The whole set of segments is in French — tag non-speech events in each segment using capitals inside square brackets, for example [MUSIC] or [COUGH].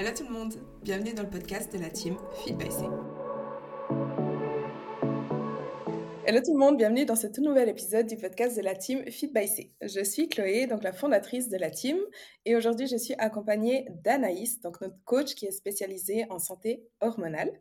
Hello tout le monde, bienvenue dans le podcast de la team Feed by C. Hello tout le monde, bienvenue dans ce tout nouvel épisode du podcast de la team Feed by C. Je suis Chloé, donc la fondatrice de la team, et aujourd'hui je suis accompagnée d'Anaïs, donc notre coach qui est spécialisée en santé hormonale.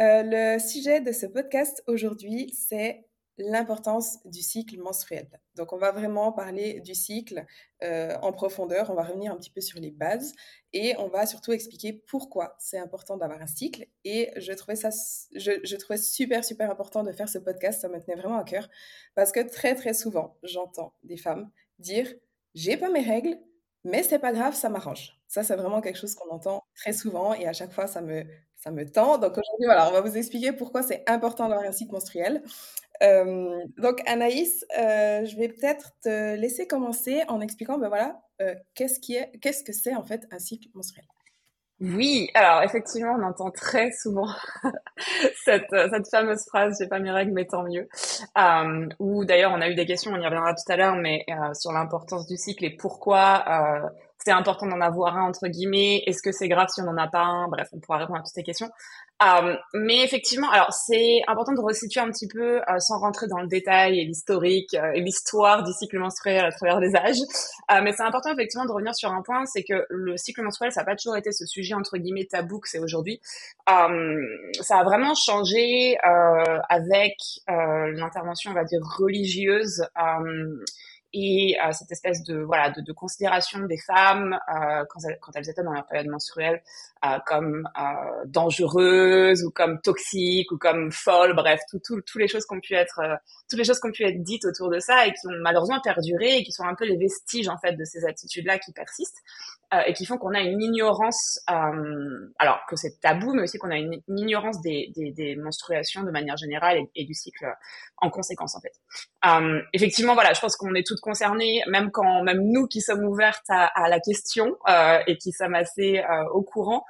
Euh, le sujet de ce podcast aujourd'hui, c'est l'importance du cycle menstruel. Donc, on va vraiment parler du cycle euh, en profondeur. On va revenir un petit peu sur les bases et on va surtout expliquer pourquoi c'est important d'avoir un cycle. Et je trouvais ça, je, trouvais super, super important de faire ce podcast. Ça me tenait vraiment à cœur parce que très, très souvent, j'entends des femmes dire J'ai pas mes règles, mais c'est pas grave, ça m'arrange. Ça, c'est vraiment quelque chose qu'on entend très souvent et à chaque fois, ça me, ça me tend. Donc aujourd'hui, voilà, on va vous expliquer pourquoi c'est important d'avoir un cycle menstruel. Euh, donc Anaïs, euh, je vais peut-être te laisser commencer en expliquant, ben voilà, euh, qu'est-ce qui est, qu'est-ce que c'est en fait un cycle menstruel? Oui, alors effectivement, on entend très souvent [LAUGHS] cette, cette fameuse phrase "j'ai pas mes règles, mais tant mieux". Ou d'ailleurs, on a eu des questions, on y reviendra tout à l'heure, mais sur l'importance du cycle et pourquoi c'est important d'en avoir un entre guillemets. Est-ce que c'est grave si on n'en a pas un? Bref, on pourra répondre à toutes ces questions. Euh, mais effectivement, alors c'est important de resituer un petit peu, euh, sans rentrer dans le détail et l'historique euh, et l'histoire du cycle menstruel à travers les âges. Mais c'est important effectivement de revenir sur un point, c'est que le cycle menstruel, ça n'a pas toujours été ce sujet entre guillemets tabou que c'est aujourd'hui. Ça a vraiment changé avec l'intervention, on va dire religieuse et euh, cette espèce de voilà de, de considération des femmes euh, quand, elles, quand elles étaient dans leur période menstruelle euh, comme euh, dangereuses ou comme toxiques ou comme folles bref tout, tout, toutes les choses qui ont pu être euh, toutes les choses qui ont pu être dites autour de ça et qui ont malheureusement perduré et qui sont un peu les vestiges en fait de ces attitudes là qui persistent euh, et qui font qu'on a une ignorance, euh, alors que c'est tabou, mais aussi qu'on a une, ignorance des, des, des, menstruations de manière générale et, du cycle en conséquence en fait. Euh, effectivement, voilà, je pense qu'on est toutes concernées, même quand, même nous qui sommes ouvertes à, la question euh, et qui sommes assez euh, au courant.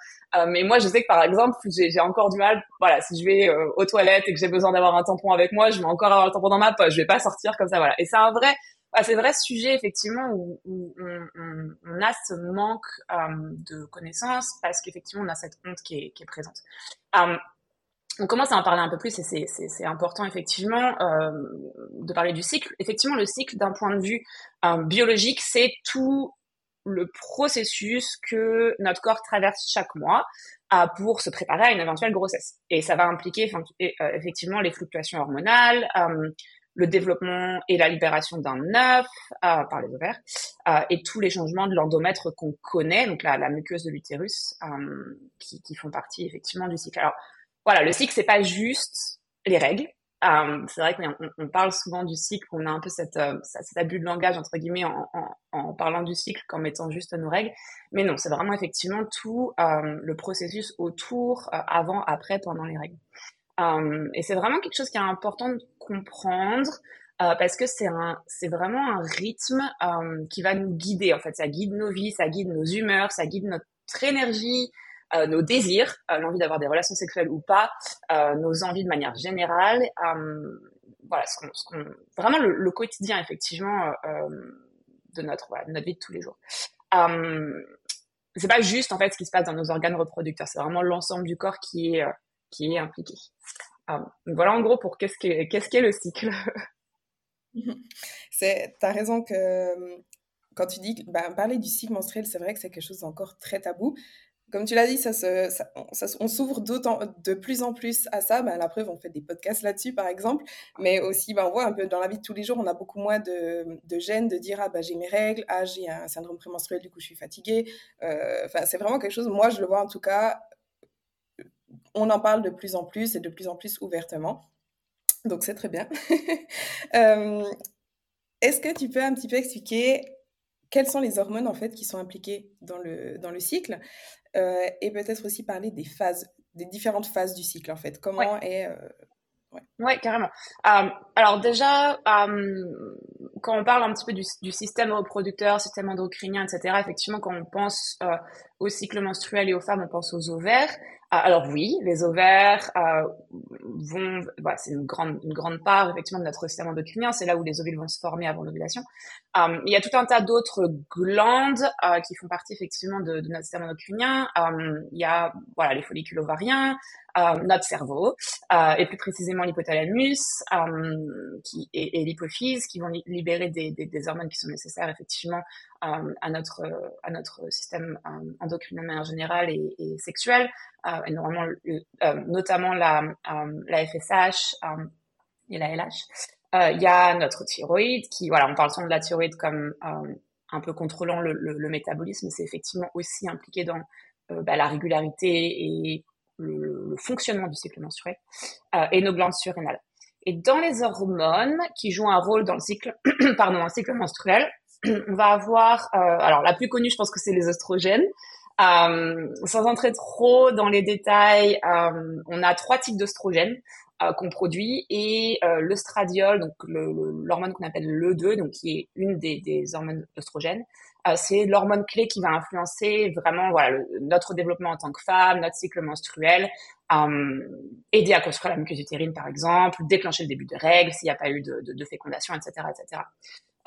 mais moi, je sais que par exemple, j'ai encore du mal. Voilà, si je vais aux toilettes et que j'ai besoin d'avoir un tampon avec moi, je vais encore avoir le tampon dans ma poche. Je vais pas sortir comme ça, voilà. Et c'est un vrai ah, c'est vrai sujet effectivement où, on, a ce manque euh, de connaissances parce qu'effectivement on a cette honte qui est, présente. Euh, on commence à en parler un peu plus et c'est important effectivement euh, de parler du cycle. Effectivement, le cycle d'un point de vue euh, biologique, c'est tout le processus que notre corps traverse chaque mois euh, pour se préparer à une éventuelle grossesse. Et ça va impliquer euh, effectivement les fluctuations hormonales, le développement et la libération d'un œuf euh, par les ovaires euh, et tous les changements de l'endomètre qu'on connaît, donc la, la muqueuse de l'utérus, euh, qui, qui, font partie effectivement du cycle. Alors voilà, le cycle c'est pas juste les règles. Euh, c'est vrai qu'on on parle souvent du cycle, on a un peu cette, euh, cet abus de langage entre guillemets en, parlant du cycle qu'en mettant juste nos règles, mais non, c'est vraiment effectivement tout euh, le processus autour, avant, après, pendant les règles. Et c'est vraiment quelque chose qui est important de comprendre parce que c'est c'est vraiment un rythme qui va nous guider. En fait, ça guide nos vies, ça guide nos humeurs, ça guide notre énergie, euh, nos désirs, euh, l'envie d'avoir des relations sexuelles ou pas, euh, nos envies de manière générale. voilà, ce qu'on, ce qu'on, vraiment le, le, quotidien effectivement de notre, voilà, de notre vie de tous les jours. c'est pas juste en fait ce qui se passe dans nos organes reproducteurs, c'est vraiment l'ensemble du corps qui est qui est impliqué. Euh, voilà en gros pour qu'est-ce qu'est qu'est-ce qu'est le cycle? c'est, as raison que quand tu dis bah, parler du cycle menstruel, c'est vrai que c'est quelque chose d'encore très tabou. Comme tu l'as dit, ça, se, ça, ça on s'ouvre d'autant, de plus en plus à ça. Ben, la preuve, on fait des podcasts là-dessus, par exemple. Mais aussi, ben, on voit un peu dans la vie de tous les jours, on a beaucoup moins de, de gêne de dire Ah, ben, j'ai mes règles, ah, j'ai un syndrome prémenstruel, du coup, je suis fatiguée. Euh, enfin, c'est vraiment quelque chose, moi, je le vois en tout cas, on en parle de plus en plus et de plus en plus ouvertement. Donc c'est très bien. [LAUGHS] euh, Est-ce que tu peux un petit peu expliquer quelles sont les hormones en fait qui sont impliquées dans le, dans le cycle? Euh, et peut-être aussi parler des phases, des différentes phases du cycle en fait. Comment ouais. est... Euh, ouais. ouais. carrément. Euh, alors déjà, euh, quand on parle un petit peu du, du, système reproducteur, système endocrinien, etc., effectivement, quand on pense au cycle menstruel et aux femmes, on pense aux ovaires. Ah, alors oui, les ovaires euh, vont, voilà, c'est une grande, une grande part effectivement de notre système endocrinien. C'est là où les ovules vont se former avant l'ovulation. Euh, il y a tout un tas d'autres glandes euh, qui font partie effectivement de, de notre système endocrinien. Euh, il y a voilà les follicules ovariens, notre cerveau euh, et plus précisément l'hypothalamus qui et, et l'hypophyse qui vont libérer des, des, des, hormones qui sont nécessaires effectivement à notre à notre système endocrinien en général et, et sexuel. Euh, et normalement, euh, notamment la, euh, la FSH et la LH. Il y a notre thyroïde qui, voilà, on parle souvent de la thyroïde comme un peu contrôlant le, le, le métabolisme, c'est effectivement aussi impliqué dans bah, la régularité et le, le, fonctionnement du cycle menstruel euh, et nos glandes surrénales. Et dans les hormones qui jouent un rôle dans le cycle, [CLEARS THROAT] pardon, un cycle menstruel, [CLEARS THROAT] on va avoir, euh, alors la plus connue, je pense que c'est les oestrogènes, euh, sans entrer trop dans les détails, euh, on a trois types d'oestrogènes euh, qu'on produit et euh, l'œstradiol, donc l'hormone qu'on appelle l'E2, donc qui est une des, des hormones oestrogènes, euh, c'est l'hormone clé qui va influencer vraiment voilà notre développement en tant que femme, notre cycle menstruel, aider à construire la muqueuse utérine par exemple, déclencher le début de règles s'il n'y a pas eu de, de, de fécondation, etc., etc.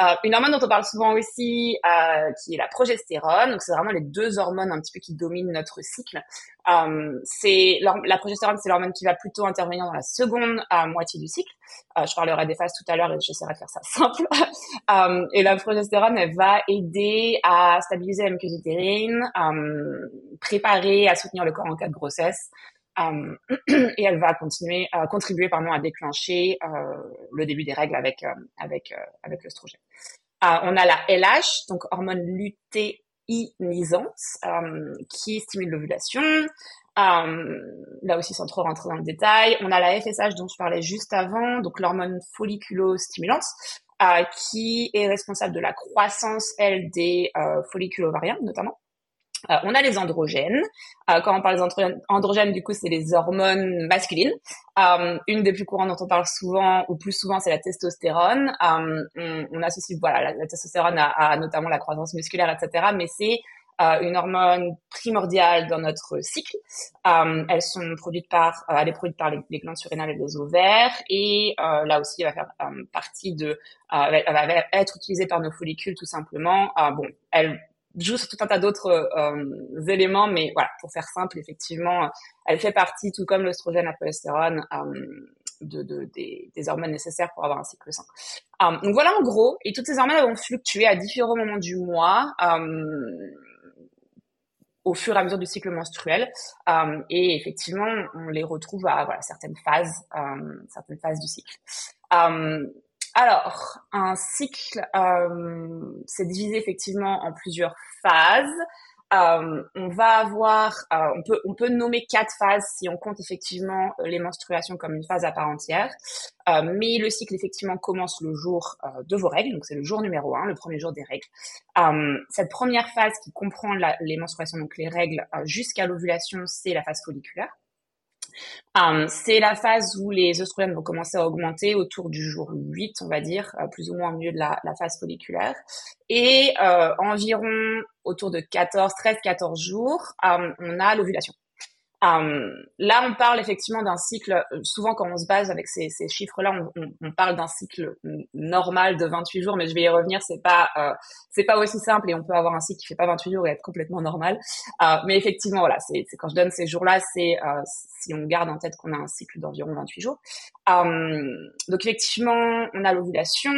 Euh, une hormone dont on parle souvent aussi, euh, qui est la progestérone. Donc, c'est vraiment les deux hormones un petit peu qui dominent notre cycle. Euh, c'est la progestérone, c'est l'hormone qui va plutôt intervenir dans la seconde moitié du cycle. je parlerai des phases tout à l'heure et j'essaierai de faire ça [LAUGHS] simple. et la progestérone, elle va aider à stabiliser la muqueuse utérine, préparer à soutenir le corps en cas de grossesse. Euh, [CLEARS THROAT] et elle va continuer contribuer pardon à déclencher euh, le début des règles avec euh, avec avec l'œstrogène. on a la LH donc hormone lutéinisante qui stimule l'ovulation. là aussi sans trop rentrer dans le détail, on a la FSH dont je parlais juste avant, donc l'hormone folliculostimulante, qui est responsable de la croissance, elle, des follicules ovariens notamment. Euh, on a les androgènes. Euh, quand on parle des androgènes, du coup, c'est les hormones masculines. Euh, une des plus courantes dont on parle souvent, ou plus souvent, c'est la testostérone. On, on, associe voilà, la, testostérone à, à, notamment la croissance musculaire, etc. Mais c'est une hormone primordiale dans notre cycle. elles sont produites par, elle est produite par les, les, glandes surrénales et les ovaires. Et là aussi, elle va faire partie de, elle va être utilisée par nos follicules tout simplement. bon, elle joue sur tout un tas d'autres euh, éléments, mais voilà, pour faire simple, effectivement, elle fait partie, tout comme l'oestrogène, la euh, de, de, des, des, hormones nécessaires pour avoir un cycle sain. Euh, donc voilà en gros, et toutes ces hormones vont fluctuer à différents moments du mois. au fur et à mesure du cycle menstruel et effectivement on les retrouve à voilà, certaines phases certaines phases du cycle alors, un cycle, euh, c'est divisé effectivement en plusieurs phases. Euh, on va avoir, euh, on peut, on peut nommer quatre phases si on compte effectivement les menstruations comme une phase à part entière. Euh, mais le cycle effectivement commence le jour euh, de vos règles, donc c'est le jour numéro un, le premier jour des règles. Euh, cette première phase qui comprend les menstruations, donc les règles jusqu'à l'ovulation, c'est la phase folliculaire. Um, c'est la phase où les oestrogènes vont commencer à augmenter autour du jour 8, on va dire, euh, plus ou moins au milieu de la, phase folliculaire. Et euh, environ autour de 14, 13, 14 jours, um, on a l'ovulation. Um, là, on parle effectivement d'un cycle. Souvent, quand on se base avec ces, chiffres-là, on, parle d'un cycle normal de 28 jours, mais je vais y revenir. C'est pas, euh, c'est pas aussi simple et on peut avoir un cycle qui fait pas 28 jours et être complètement normal. Euh, mais effectivement, voilà, c'est quand je donne ces jours-là, c'est euh, si on garde en tête qu'on a un cycle d'environ 28 jours. Euh, donc effectivement, on a l'ovulation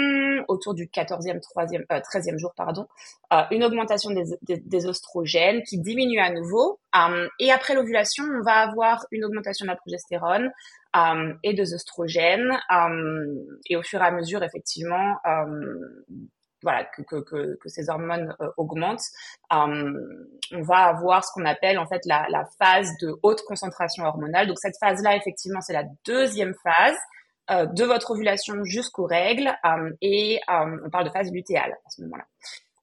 autour du 14e, 3e, 13e jour, pardon, euh, une augmentation des, des, des, oestrogènes qui diminue à nouveau. Euh, et après l'ovulation, on va avoir une augmentation de la progestérone et des oestrogènes. et au fur et à mesure, effectivement, voilà, que, ces hormones augmentent, euh, on va avoir ce qu'on appelle en fait la, phase de haute concentration hormonale. Donc cette phase-là, effectivement, c'est la deuxième phase euh, de votre ovulation jusqu'aux règles euh, et on parle de phase lutéale à ce moment-là.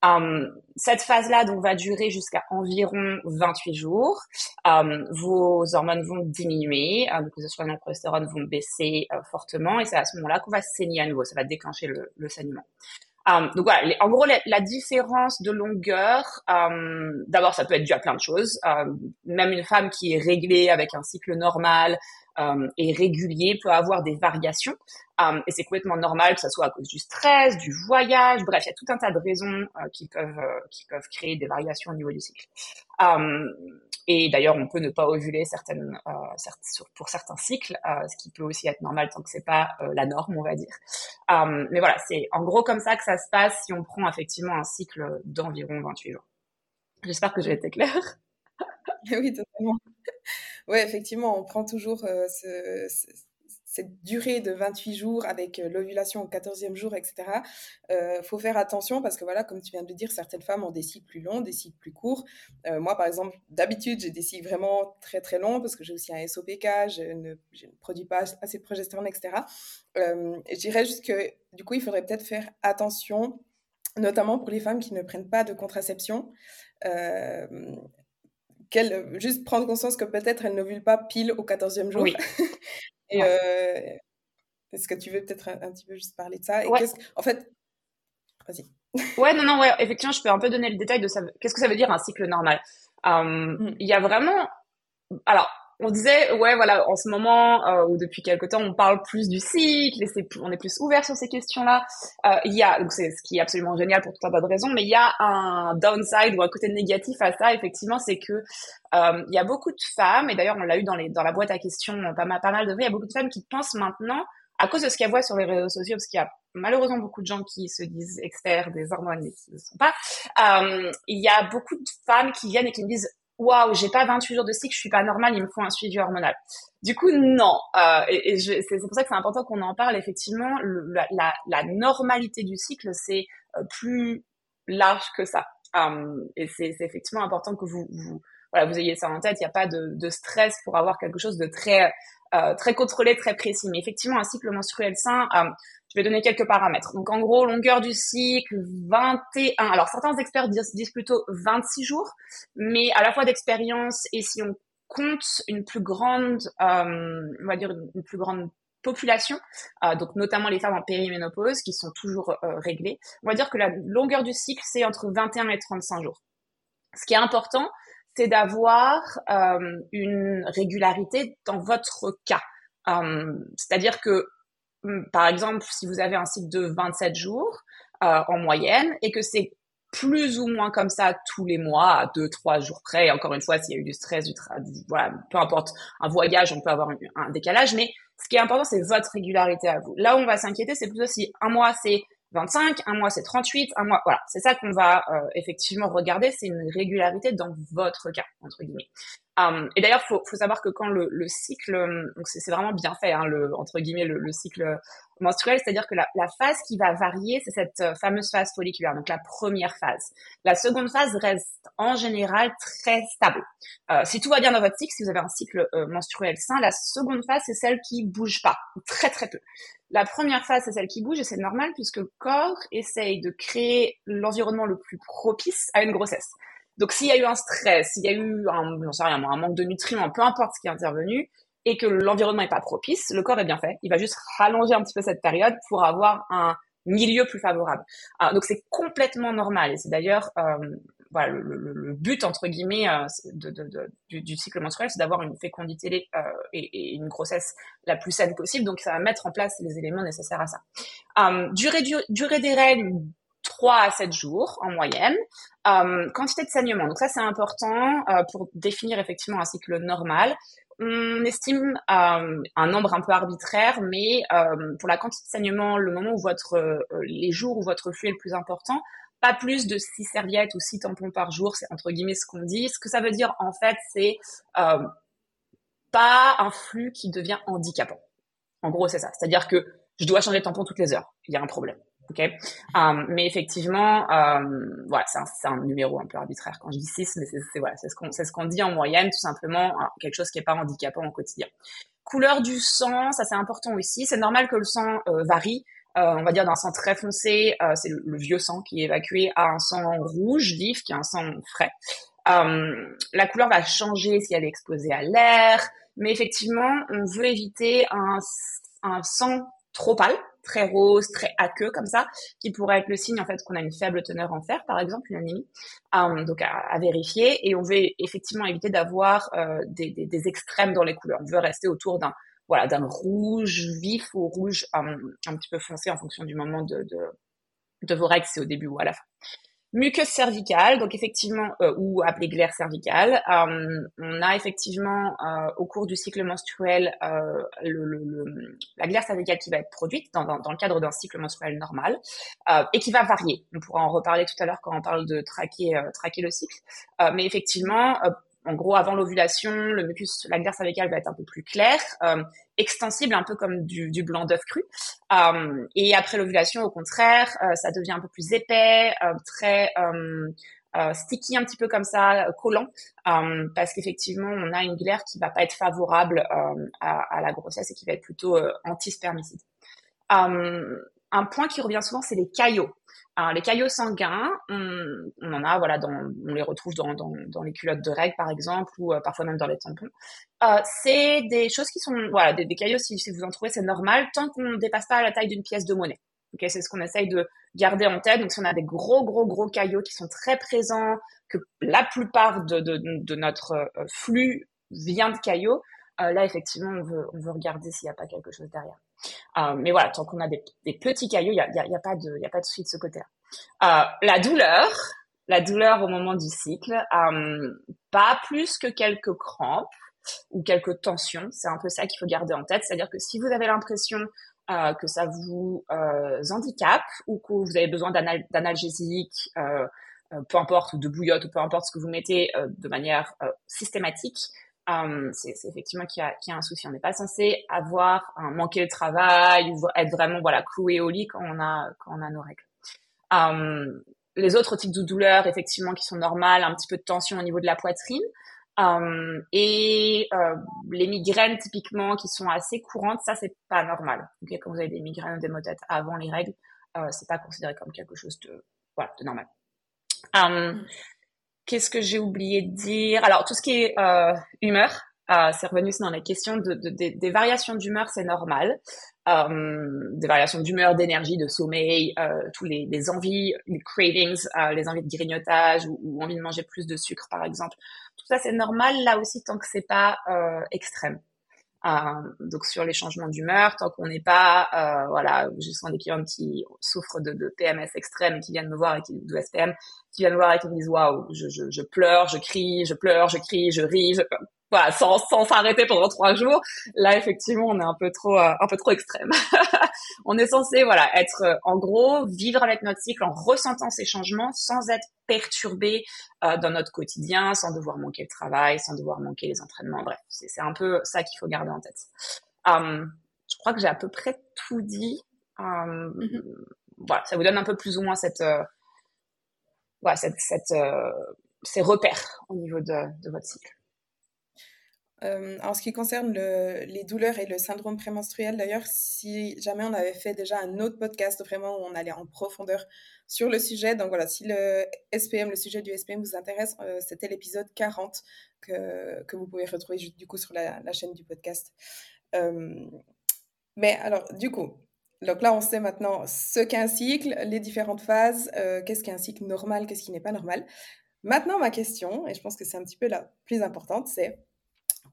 Um, cette phase-là donc va durer jusqu'à environ 28 jours. Um, vos hormones vont diminuer, euh, donc les oestrogènes et la progestérone vont baisser euh, fortement et c'est à ce moment-là qu'on va saigner à nouveau. Ça va déclencher le, le saignement. Um, donc voilà, en gros, la, différence de longueur, um, d'abord, ça peut être dû à plein de choses. Um, même une femme qui est réglée avec un cycle normal et régulier peut avoir des variations. et c'est complètement normal que ça soit à cause du stress, du voyage, bref, il y a tout un tas de raisons euh, qui peuvent euh, qui peuvent créer des variations au niveau du cycle. Et d'ailleurs, on peut ne pas ovuler certaines, euh, pour certains cycles, euh, ce qui peut aussi être normal tant que c'est pas euh, la norme, on va dire. mais voilà, c'est en gros comme ça que ça se passe si on prend effectivement un cycle d'environ 28 jours. J'espère que j'ai été claire. Oui, totalement. Oui, effectivement, on prend toujours ce, cette durée de 28 jours avec euh, l'ovulation au 14e jour, etc., euh, faut faire attention parce que voilà, comme tu viens de le dire, certaines femmes ont des cycles plus longs, des cycles plus courts. Euh, moi, par exemple, d'habitude, j'ai des cycles vraiment très très longs parce que j'ai aussi un SOPK, je ne, produis pas assez de progestérone, etc. Euh, je dirais juste que du coup, il faudrait peut-être faire attention, notamment pour les femmes qui ne prennent pas de contraception. Euh, juste prendre conscience que peut-être elles n'ovulent pas pile au 14e jour. Oui. [LAUGHS] Et euh, est-ce que tu veux peut-être un, petit peu juste parler de ça? Et En fait, vas-y. [LAUGHS] ouais, non, non, ouais, effectivement, je peux un peu donner le détail de ça. Qu'est-ce que ça veut dire un cycle normal? Hum, mmh. Il y a vraiment. Alors, on disait, ouais, voilà, en ce moment euh, ou depuis quelque temps, on parle plus du cycle, et on est plus ouvert sur ces questions-là. Euh, il y a, donc c'est ce qui est absolument génial pour tout un tas de raisons, mais il y a un downside ou un côté négatif à ça, effectivement, c'est que euh, il y a beaucoup de femmes, et d'ailleurs on l'a eu dans les dans la boîte à questions pas mal, pas mal de fois, il y a beaucoup de femmes qui pensent maintenant, à cause de ce qu'elles voient sur les réseaux sociaux, parce qu'il y a malheureusement beaucoup de gens qui se disent experts des hormones mais qui ne sont pas. Euh, il y a beaucoup de femmes qui viennent et qui me disent waouh, j'ai pas 28 jours de cycle, je suis pas normale, il me faut un suivi hormonal. Du coup, non. Euh, et, c'est pour ça que c'est important qu'on en parle. Effectivement, la, normalité du cycle, c'est euh, plus large que ça. Um, et c'est effectivement important que vous, vous, voilà, vous ayez ça en tête. Il n'y a pas de, de, stress pour avoir quelque chose de très, euh, très contrôlé, très précis. Mais effectivement, un cycle menstruel sain, um, je vais donner quelques paramètres. Donc en gros, longueur du cycle, 21. Alors certains experts disent, disent plutôt 26 jours, mais à la fois d'expérience et si on compte une plus grande, euh, on va dire une, plus grande population, euh, donc notamment les femmes en périménopause qui sont toujours euh, réglées, on va dire que la longueur du cycle c'est entre 21 et 35 jours. Ce qui est important, c'est d'avoir euh, une régularité dans votre cas. Euh, c'est-à-dire que Hum, par exemple, si vous avez un cycle de 27 jours euh, en moyenne et que c'est plus ou moins comme ça tous les mois, à deux, trois jours près. Encore une fois, s'il y a eu du stress, du, voilà, peu importe, un voyage, on peut avoir un décalage. Mais ce qui est important, c'est votre régularité à vous. Là où on va s'inquiéter, c'est plutôt si un mois c'est 25, un mois c'est 38, un mois, voilà, c'est ça qu'on va euh, effectivement regarder, c'est une régularité dans votre cas entre guillemets. Um, et d'ailleurs, faut, faut savoir que quand le, le cycle, donc c'est vraiment bien fait, hein, le entre guillemets le, le cycle menstruel, c'est-à-dire que la, la, phase qui va varier, c'est cette euh, fameuse phase folliculaire, donc la première phase. La seconde phase reste en général très stable. Euh, si tout va bien dans votre cycle, si vous avez un cycle euh, menstruel sain, la seconde phase c'est celle qui bouge pas, très très peu. La première phase c'est celle qui bouge et c'est normal puisque le corps essaye de créer l'environnement le plus propice à une grossesse. Donc s'il y a eu un stress, s'il y a eu un, sais rien, un manque de nutriments, peu importe ce qui est intervenu, et que l'environnement n'est pas propice, le corps est bien fait. Il va juste rallonger un petit peu cette période pour avoir un milieu plus favorable. Ah, donc c'est complètement normal et c'est d'ailleurs euh, voilà, le, but entre guillemets euh, du, cycle menstruel, c'est d'avoir une fécondité euh, et, une grossesse la plus saine possible. Donc ça va mettre en place les éléments nécessaires à ça. Durée, durée des règles, 3 à 7 jours en moyenne. Euh, quantité de saignement, donc ça c'est important euh, pour définir effectivement un cycle normal. On estime euh, un nombre un peu arbitraire, mais euh, pour la quantité de saignement, le moment où votre, euh, les jours où votre flux est le plus important, pas plus de 6 serviettes ou 6 tampons par jour, c'est entre guillemets ce qu'on dit. Ce que ça veut dire en fait, c'est pas un flux qui devient handicapant. En gros, c'est ça. C'est-à-dire que je dois changer de tampon toutes les heures. Il y a un problème. Ok, um, mais effectivement, um, voilà, c'est un, un, numéro un peu arbitraire quand je dis 6, mais c'est voilà, c'est ce qu'on c'est ce qu'on dit en moyenne, tout simplement, quelque chose qui est pas handicapant au quotidien. Couleur du sang, ça c'est important aussi. C'est normal que le sang euh, varie. Euh, on va dire d'un sang très foncé, euh, c'est le, vieux sang qui est évacué, à un sang rouge vif, qui est un sang frais. La couleur va changer si elle est exposée à l'air, mais effectivement, on veut éviter un, un sang trop pâle très rose, très aqueux comme ça, qui pourrait être le signe en fait qu'on a une faible teneur en fer, par exemple, une anémie. Euh, donc à, vérifier. Et on veut effectivement éviter d'avoir euh, des, extrêmes dans les couleurs. On veut rester autour d'un voilà d'un rouge vif ou rouge un, un, petit peu foncé en fonction du moment de, de, de vos règles, c'est au début ou à la fin muqueuse cervicale, donc effectivement, euh, ou appelée glaire cervicale. Euh, on a effectivement euh, au cours du cycle menstruel la glaire cervicale qui va être produite dans, dans, dans le cadre d'un cycle menstruel normal et qui va varier. On pourra en reparler tout à l'heure quand on parle de traquer, traquer le cycle. mais effectivement, en gros, avant l'ovulation, le mucus, la glaire cervicale va être un peu plus clair, euh, extensible, un peu comme du, du blanc d'œuf cru. Euh, et après l'ovulation, au contraire, euh, ça devient un peu plus épais, euh, très sticky, un petit peu comme ça, collant, parce qu'effectivement, on a une glaire qui va pas être favorable à, à, la grossesse et qui va être plutôt anti-spermicide. un point qui revient souvent, c'est les caillots. Alors, les caillots sanguins, on, en a, voilà, dans, on les retrouve dans, dans, dans, les culottes de règles, par exemple, ou euh, parfois même dans les tampons. Euh, c'est des choses qui sont, voilà, des, caillots, si, si, vous en trouvez, c'est normal, tant qu'on ne dépasse pas la taille d'une pièce de monnaie. Okay, c'est ce qu'on essaye de garder en tête. Donc, si on a des gros, gros, gros caillots qui sont très présents, que la plupart de, de, de notre euh, flux vient de caillots, euh, là, effectivement, on veut, on veut regarder s'il n'y a pas quelque chose derrière. Euh, mais voilà, tant qu'on a des, petits cailloux, il n'y a, pas de, a pas de souci de ce côté-là. Euh, la douleur, la douleur au moment du cycle, euh, pas plus que quelques crampes ou quelques tensions. C'est un peu ça qu'il faut garder en tête. C'est-à-dire que si vous avez l'impression que ça vous handicape ou que vous avez besoin d'analgésique, euh, peu importe, ou de bouillotte, ou peu importe ce que vous mettez de manière systématique, euh, c'est effectivement qu'il y, a un souci. On n'est pas censé avoir un manqué de travail ou être vraiment voilà cloué au lit quand on a nos règles. Euh, les autres types de douleurs, effectivement, qui sont normales, un petit peu de tension au niveau de la poitrine. Euh, et les migraines typiquement qui sont assez courantes, ça c'est pas normal. Quand vous avez des migraines ou des maux de tête avant les règles, euh, c'est pas considéré comme quelque chose de voilà de normal. Qu'est-ce que j'ai oublié de dire? Alors, tout ce qui est euh, humeur, euh, c'est revenu dans la question de, de, de des variations d'humeur, c'est normal. Euh, des variations d'humeur, d'énergie, de sommeil, euh, tous les, les, envies, les cravings, les envies de grignotage ou, ou, envie de manger plus de sucre, par exemple. Tout ça, c'est normal là aussi tant que c'est pas extrême. Euh, donc sur les changements d'humeur, tant qu'on n'est pas, euh, voilà, je sens des clients qui souffrent de, PMS extrême qui viennent me voir et qui de SPM, qui viennent me voir et qui me disent waouh, je, je, je, pleure, je crie, je pleure, je crie, je ris, je voilà, sans sans s'arrêter pendant trois jours. Là, effectivement, on est un peu trop euh, un peu trop extrême. [LAUGHS] on est censé voilà être euh, en gros vivre avec notre cycle en ressentant ces changements sans être perturbé euh, dans notre quotidien, sans devoir manquer le travail, sans devoir manquer les entraînements. Bref, c'est un peu ça qu'il faut garder en tête. Um, je crois que j'ai à peu près tout dit. Um, mm-hmm. Voilà, ça vous donne un peu plus ou moins cette euh, voilà, cette, cette ces repères au niveau de, de votre cycle. Euh, en ce qui concerne le, les douleurs et le syndrome prémenstruel, d'ailleurs, si jamais on avait fait déjà un autre podcast vraiment où on allait en profondeur sur le sujet, donc voilà, si le SPM, le sujet du SPM vous intéresse, euh, c'était l'épisode 40 que, que vous pouvez retrouver du coup sur la, chaîne du podcast. Euh, mais alors, du coup, donc là, on sait maintenant ce qu'est un cycle, les différentes phases, qu'est-ce qu'est un cycle normal, qu'est-ce qui n'est pas normal. Maintenant, ma question, et je pense que c'est un petit peu la plus importante, c'est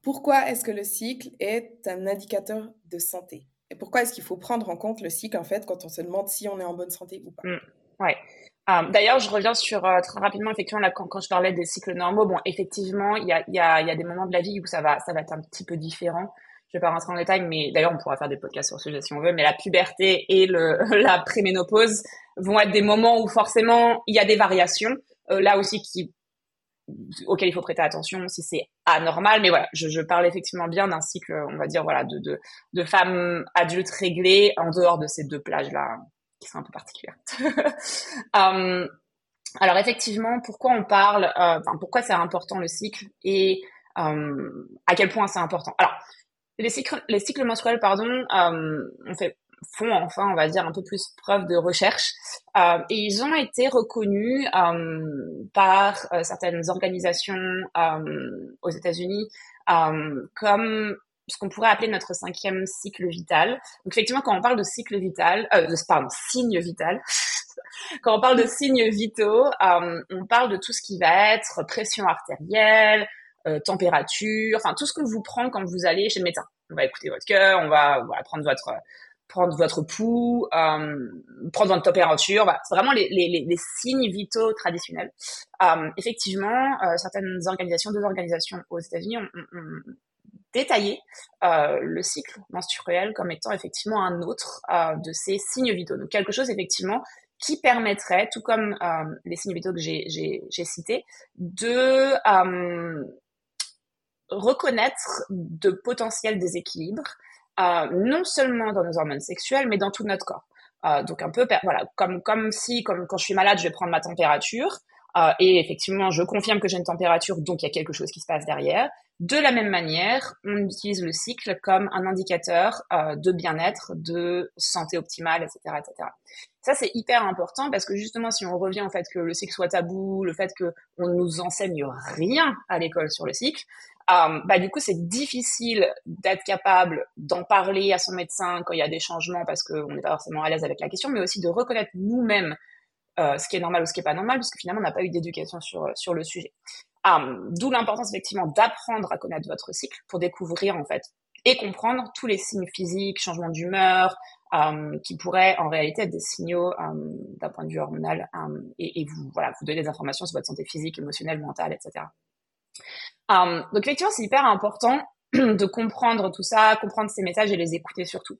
pourquoi est-ce que le cycle est un indicateur de santé? Et pourquoi est-ce qu'il faut prendre en compte le cycle, en fait, quand on se demande si on est en bonne santé ou pas? Mmh, Ouais. D'ailleurs, je reviens sur très rapidement, effectivement, là, quand, je parlais des cycles normaux, bon, effectivement, il y a, des moments de la vie où ça va, être un petit peu différent. Je vais pas rentrer en détail, mais d'ailleurs, on pourra faire des podcasts sur ce sujet si on veut. Mais la puberté et le, [LAUGHS] la préménopause vont être des moments où forcément il y a des variations. Là aussi, qui auquel il faut prêter attention si c'est anormal. Mais voilà, je, je parle effectivement bien d'un cycle, on va dire, voilà, de, de, de femmes adultes réglées en dehors de ces deux plages-là qui sont un peu particulières. um, [LAUGHS] alors effectivement, pourquoi on parle, euh, enfin pourquoi c'est important le cycle et um, à quel point c'est important? Alors les cycles, les cycles menstruels, pardon, um, on fait font enfin, on va dire, un peu plus preuve de recherche. Euh, et ils ont été reconnus euh, par euh, certaines organisations aux États-Unis comme ce qu'on pourrait appeler notre cinquième cycle vital. Donc effectivement, quand on parle de cycle vital, euh, pardon, signe vital, [LAUGHS] quand on parle de signes vitaux, on parle de tout ce qui va être pression artérielle, température, enfin tout ce que vous prend quand vous allez chez le médecin. On va écouter votre cœur, on va prendre votre prendre votre pouls, euh, prendre votre température. Voilà. C'est vraiment les, les, les, signes vitaux traditionnels. Euh, effectivement, euh, certaines organisations, deux organisations aux États-Unis ont, ont, ont, détaillé euh, le cycle menstruel comme étant effectivement un autre euh, de ces signes vitaux. Donc quelque chose effectivement qui permettrait, tout comme les signes vitaux que j'ai cités, de reconnaître de potentiels déséquilibres non seulement dans nos hormones sexuelles, mais dans tout notre corps. Euh, donc un peu, voilà, comme comme si, comme quand je suis malade, je vais prendre ma température. Euh, et effectivement, je confirme que j'ai une température, donc il y a quelque chose qui se passe derrière. De la même manière, on utilise le cycle comme un indicateur euh, de bien-être, de santé optimale, etc., etc. Ça, c'est hyper important parce que justement, si on revient au fait que le cycle soit tabou, le fait qu'on nous enseigne rien à l'école sur le cycle, euh, bah, du coup, c'est difficile d'être capable d'en parler à son médecin quand il y a des changements parce qu'on n'est pas forcément à l'aise avec la question, mais aussi de reconnaître nous-mêmes euh, ce qui est normal ou ce qui est pas normal, parce que finalement, on n'a pas eu d'éducation sur, sur le sujet. Euh, D'où l'importance, effectivement, d'apprendre à connaître votre cycle pour découvrir, en fait, et comprendre tous les signes physiques, changements d'humeur, euh, qui pourraient en réalité être des signaux euh, d'un point de vue hormonal euh, et, et, vous voilà vous donner des informations sur votre santé physique, émotionnelle, mentale, etc. Um, donc effectivement, c'est hyper important [CLEARS THROAT] de comprendre tout ça, comprendre ces messages et les écouter surtout.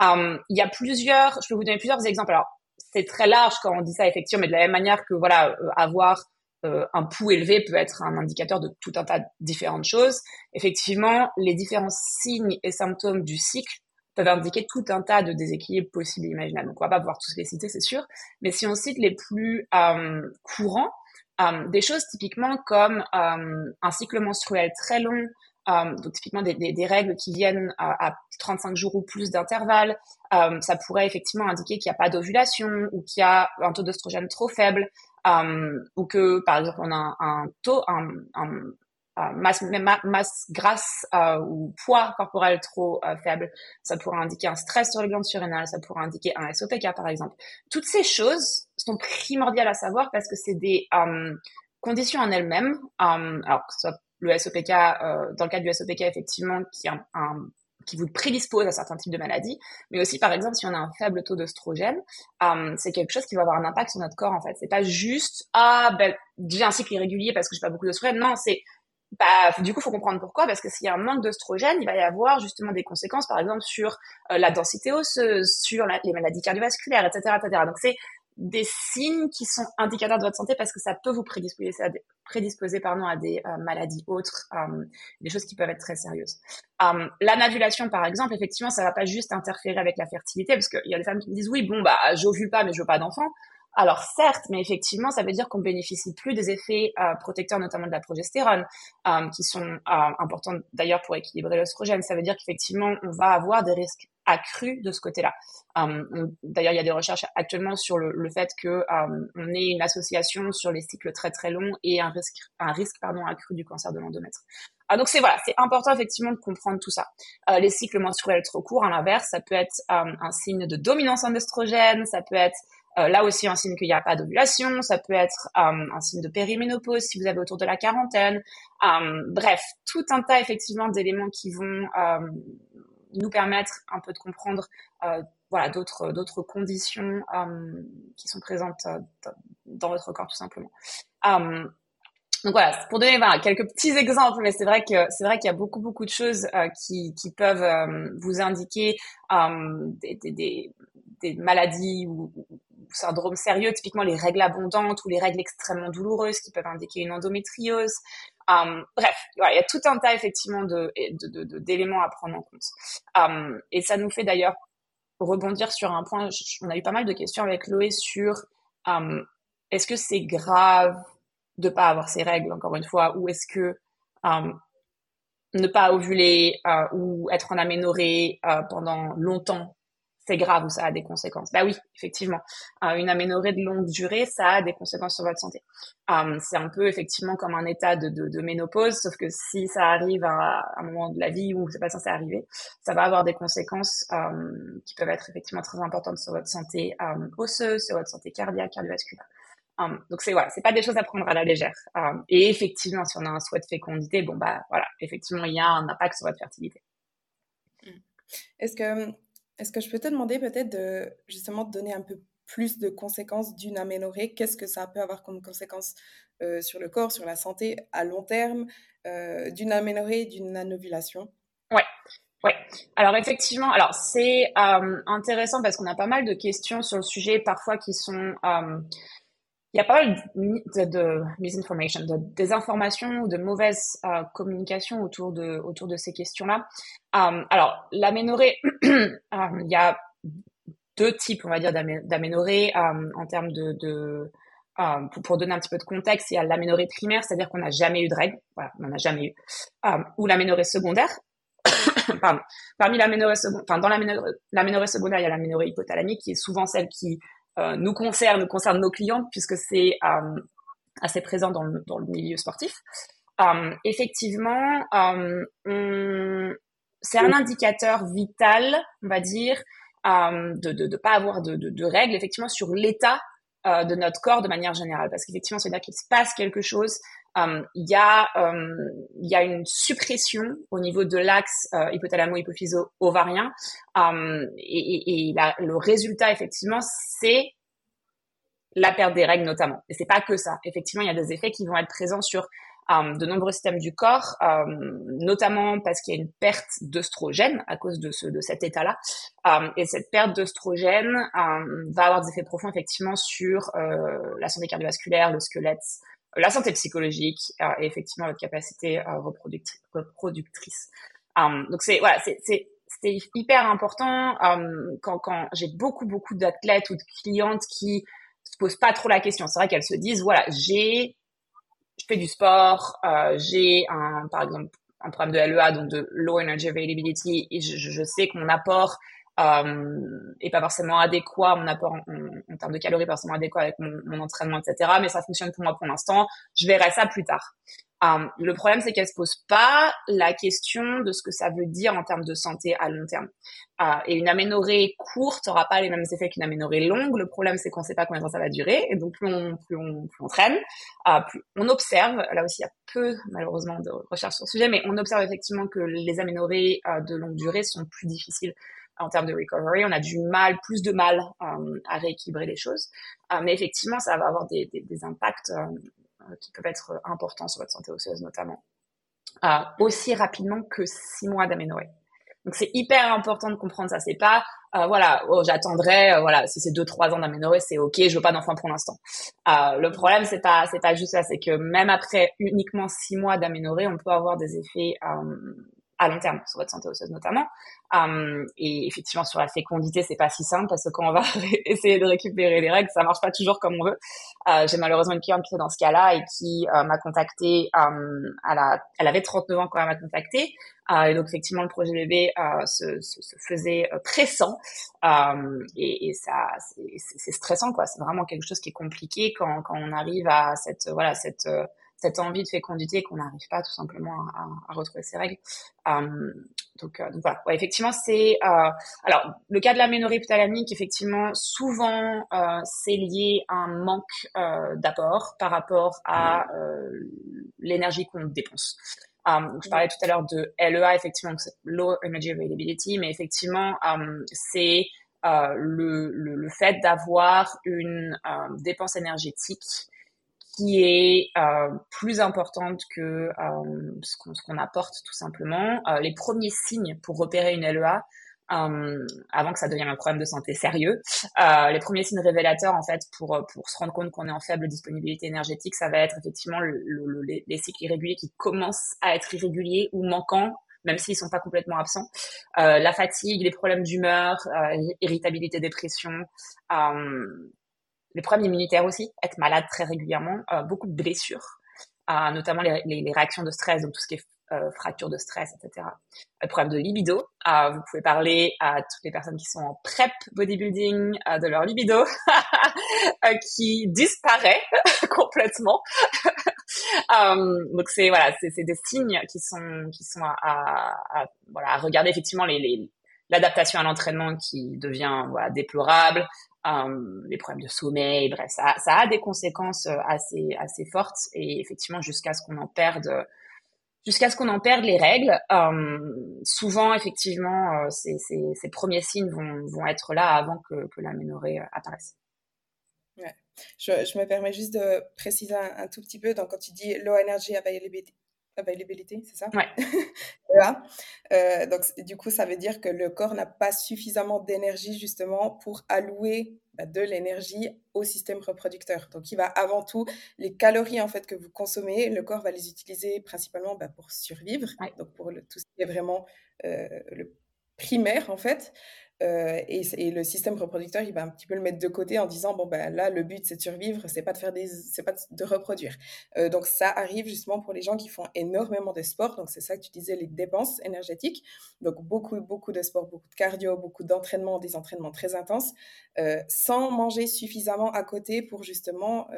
Um, il y a plusieurs, je peux vous donner plusieurs exemples. Alors, c'est très large quand on dit ça effectivement, mais de la même manière que voilà, euh, avoir euh, un pouls élevé peut être un indicateur de tout un tas de différentes choses. Effectivement, les différents signes et symptômes du cycle peuvent indiquer tout un tas de déséquilibres possibles et imaginables. Donc, on va pas pouvoir tous les citer, c'est sûr. Mais si on cite les plus euh, courants, euh, des choses typiquement comme euh, un cycle menstruel très long, euh, donc typiquement des, règles qui viennent à, à 35 jours ou plus d'intervalle, euh, ça pourrait effectivement indiquer qu'il n'y a pas d'ovulation ou qu'il y a un taux d'oestrogène trop faible, euh, ou que par exemple on a un, taux, un, euh, masse, masse grasse euh, ou poids corporel trop euh, faible. Ça pourrait indiquer un stress sur les glandes surrénales, ça pourrait indiquer un SOPK par exemple. Toutes ces choses sont primordiales à savoir parce que c'est des conditions en elles-mêmes. alors que ce soit le SOPK, dans le cas du SOPK effectivement, qui, un, un, qui vous prédispose à certains types de maladies, mais aussi par exemple si on a un faible taux d'oestrogène, c'est quelque chose qui va avoir un impact sur notre corps en fait. C'est pas juste ah ben j'ai un cycle irrégulier parce que j'ai pas beaucoup d'oestrogène. Non, c'est bah, du coup, faut comprendre pourquoi, parce que s'il y a un manque d'oestrogène, il va y avoir justement des conséquences, par exemple, sur euh, la densité osseuse, sur les maladies cardiovasculaires, etc., etc. Donc, c'est des signes qui sont indicateurs de votre santé parce que ça peut vous prédisposer à des, pardon, à des euh, maladies autres, euh, des choses qui peuvent être très sérieuses. Euh, la navulation, par exemple, effectivement, ça va pas juste interférer avec la fertilité, parce qu'il y a des femmes qui me disent, oui, bon, bah, j'ovule pas, mais je veux pas d'enfant. Alors certes, mais effectivement, ça veut dire qu'on bénéficie plus des effets euh, protecteurs, notamment de la progestérone, euh, qui sont euh, importants d'ailleurs pour équilibrer l'oestrogène. Ça veut dire qu'effectivement, on va avoir des risques accrus de ce côté-là. d'ailleurs, il y a des recherches actuellement sur le, le fait que on ait une association sur les cycles très très longs et un risque, un risque pardon accru du cancer de l'endomètre. Ah, donc c'est voilà, c'est important effectivement de comprendre tout ça. les cycles menstruels trop courts, à l'inverse, ça peut être un signe de dominance en oestrogène, ça peut être euh, là aussi, un signe qu'il n'y a pas d'ovulation. Ça peut être euh, un signe de périménopause si vous avez autour de la quarantaine. Euh, bref, tout un tas effectivement d'éléments qui vont nous permettre un peu de comprendre voilà d'autres d'autres conditions qui sont présentes dans votre corps tout simplement. Donc voilà, pour donner quelques petits exemples, mais c'est vrai que c'est vrai qu'il y a beaucoup beaucoup de choses qui, peuvent vous indiquer des, des, maladies ou, syndromes sérieux, typiquement les règles abondantes ou les règles extrêmement douloureuses qui peuvent indiquer une endométriose. bref, voilà, il y a tout un tas effectivement de, d'éléments à prendre en compte. et ça nous fait d'ailleurs rebondir sur un point. On a eu pas mal de questions avec Loé sur est-ce que c'est grave de pas avoir ses règles, encore une fois, ou est-ce que ne pas ovuler euh, ou être en aménorrhée euh, pendant longtemps, c'est grave ou ça a des conséquences. Bah oui, effectivement, euh, une aménorrhée de longue durée, ça a des conséquences sur votre santé. Euh, c'est un peu effectivement comme un état de, ménopause, sauf que si ça arrive à, un moment de la vie où c'est pas censé arriver, ça va avoir des conséquences euh, qui peuvent être effectivement très importantes sur votre santé osseuse, sur votre santé cardiaque, cardiovasculaire. Donc c'est voilà, c'est pas des choses à prendre à la légère. Et effectivement, si on a un souhait de fécondité, bon bah voilà, effectivement, il y a un impact sur votre fertilité. Est-ce que est-ce que je peux te demander peut-être de justement donner un peu plus de conséquences d'une aménorrhée? Qu'est-ce que ça peut avoir comme conséquences euh, sur le corps, sur la santé à long terme euh, d'une aménorrhée, d'une anovulation? Ouais. Ouais. Alors effectivement, alors c'est euh, intéressant parce qu'on a pas mal de questions sur le sujet parfois qui sont euh, il y a pas mal de, misinformation, de désinformation ou de mauvaise euh, communication autour de autour de ces questions-là. Um, alors, l'aménorrhée, [CLEARS THROAT] um, il y a deux types, on va dire, d'aménorrhée um, en termes de, pour, donner un petit peu de contexte, il y a l'aménorrhée primaire, c'est-à-dire qu'on n'a jamais eu de règles, voilà, on n'en a jamais eu, ou l'aménorrhée secondaire. [COUGHS] Pardon. Parmi l'aménorrhée secondaire, enfin dans l'aménorrhée secondaire, il y a l'aménorrhée hypothalamique qui est souvent celle qui euh, nous concerne, nous concerne nos clients puisque c'est euh, assez présent dans le, dans le milieu sportif. Euh, effectivement, c'est un indicateur vital, on va dire, de ne de, de pas avoir de, de, de, règles, effectivement, sur l'état de notre corps de manière générale. Parce qu'effectivement, c'est-à-dire qu'il se passe quelque chose. Il y a il y a une suppression au niveau de l'axe euh, hypothalamo-hypophyso-ovarien et, et, la, le résultat effectivement c'est la perte des règles notamment. Et c'est pas que ça. Effectivement il y a des effets qui vont être présents sur de nombreux systèmes du corps, notamment parce qu'il y a une perte d'œstrogène à cause de, ce, de cet état-là. et cette perte d'œstrogène va avoir des effets profonds effectivement sur euh, la santé cardiovasculaire, le squelette, la santé psychologique euh, et effectivement votre capacité euh, reproductrice. Donc c'est voilà, c'est c'est hyper important quand quand j'ai beaucoup beaucoup d'athlètes ou de clientes qui se posent pas trop la question. C'est vrai qu'elles se disent voilà j'ai fais du sport, euh, j'ai un par exemple un problème de LEA donc de low energy availability et je, je sais que mon apport euh, et pas forcément adéquat, mon apport en, termes de calories pas forcément adéquat avec mon, entraînement, etc. Mais ça fonctionne pour moi pour l'instant. Je verrai ça plus tard. Euh, le problème, c'est qu'elle se pose pas la question de ce que ça veut dire en termes de santé à long terme. Euh, et une aménorrhée courte n'aura pas les mêmes effets qu'une aménorrhée longue. Le problème, c'est qu'on sait pas combien de temps ça va durer. Et donc, plus on, plus on, plus traîne, plus on observe. Là aussi, il y a peu, malheureusement, de recherches sur le sujet, mais on observe effectivement que les aménorrhées euh, de longue durée sont plus difficiles en termes de recovery. On a du mal, plus de mal euh, à rééquilibrer les choses. Euh, mais effectivement, ça va avoir des, impacts euh, qui peuvent être importants sur votre santé osseuse notamment. aussi rapidement que six mois d'aménorrhée. Donc c'est hyper important de comprendre ça. C'est pas voilà, oh, j'attendrai voilà si c'est deux trois ans d'aménorrhée, c'est ok. Je veux pas d'enfant pour l'instant. Le problème c'est pas c'est pas juste ça, c'est que même après uniquement six mois d'aménorrhée, on peut avoir des effets à long terme sur votre santé osseuse notamment. Um, et effectivement sur la fécondité c'est pas si simple parce que quand on va [LAUGHS] essayer de récupérer les règles ça marche pas toujours comme on veut. Euh, J'ai malheureusement une cliente qui est dans ce cas-là et qui euh, m'a contacté. Um, elle, avait 39 ans quand elle m'a contacté euh, et donc effectivement le projet bébé euh, se, faisait euh, pressant et, et, ça c'est stressant quoi. C'est vraiment quelque chose qui est compliqué quand, quand on arrive à cette voilà cette cette envie de fécondité qu'on n'arrive pas tout simplement à, retrouver ces règles. Donc, euh, donc, voilà. Effectivement, c'est euh, alors le cas de la l'aménorrhée hypothalamique. Effectivement, souvent euh, c'est lié à un manque d'apport par rapport à l'énergie qu'on dépense. je parlais tout à l'heure de LEA, effectivement, Low Energy Availability, mais effectivement, c'est le, le, le, fait d'avoir une dépense énergétique qui est euh, plus importante que euh, ce qu'on apporte tout simplement. Euh, les premiers signes pour repérer une LEA, euh, avant que ça devienne un problème de santé sérieux, euh, les premiers signes révélateurs en fait pour pour se rendre compte qu'on est en faible disponibilité énergétique, ça va être effectivement le, le, les, les, cycles irréguliers qui commencent à être irréguliers ou manquants même s'ils sont pas complètement absents. Euh, la fatigue, les problèmes d'humeur, euh, irritabilité, dépression, euh, les problèmes immunitaires aussi, être malade très régulièrement, euh, beaucoup de blessures, euh, notamment les, réactions de stress, donc tout ce qui est euh, fracture de stress, etc. Le problème de libido, vous pouvez parler à toutes les personnes qui sont en prep bodybuilding de leur libido [LAUGHS] qui disparaît [LAUGHS] complètement. [LAUGHS] donc c'est voilà, c'est des signes qui sont à, voilà regarder effectivement l'adaptation à l'entraînement qui devient voilà déplorable, euh, les problèmes de sommeil, bref, ça, ça a des conséquences assez assez fortes et effectivement jusqu'à ce qu'on en perde jusqu'à ce qu'on en perde les règles. Euh, souvent, effectivement, euh, ces, ces, ces, premiers signes vont, vont, être là avant que, que l'aménorrhée euh, apparaisse. Ouais. Je, je, me permets juste de préciser un, un, tout petit peu. Donc, quand tu dis low energy availability, availability c'est ça? Ouais. [LAUGHS] voilà. euh, donc, du coup, ça veut dire que le corps n'a pas suffisamment d'énergie justement pour allouer bah, de l'énergie au système reproducteur. Donc, il va avant tout, les calories en fait que vous consommez, le corps va les utiliser principalement bah, pour survivre, ouais. donc pour le, tout ce qui est vraiment euh, le primaire en fait. Euh, et, le système reproducteur, il va un petit peu le mettre de côté en disant bon ben là le but c'est de survivre, c'est pas de faire des, c'est pas de reproduire. Euh, donc ça arrive justement pour les gens qui font énormément de sport. Donc c'est ça que tu disais les dépenses énergétiques. Donc beaucoup beaucoup de sport, beaucoup de cardio, beaucoup d'entraînement, des entraînements très intenses, euh, sans manger suffisamment à côté pour justement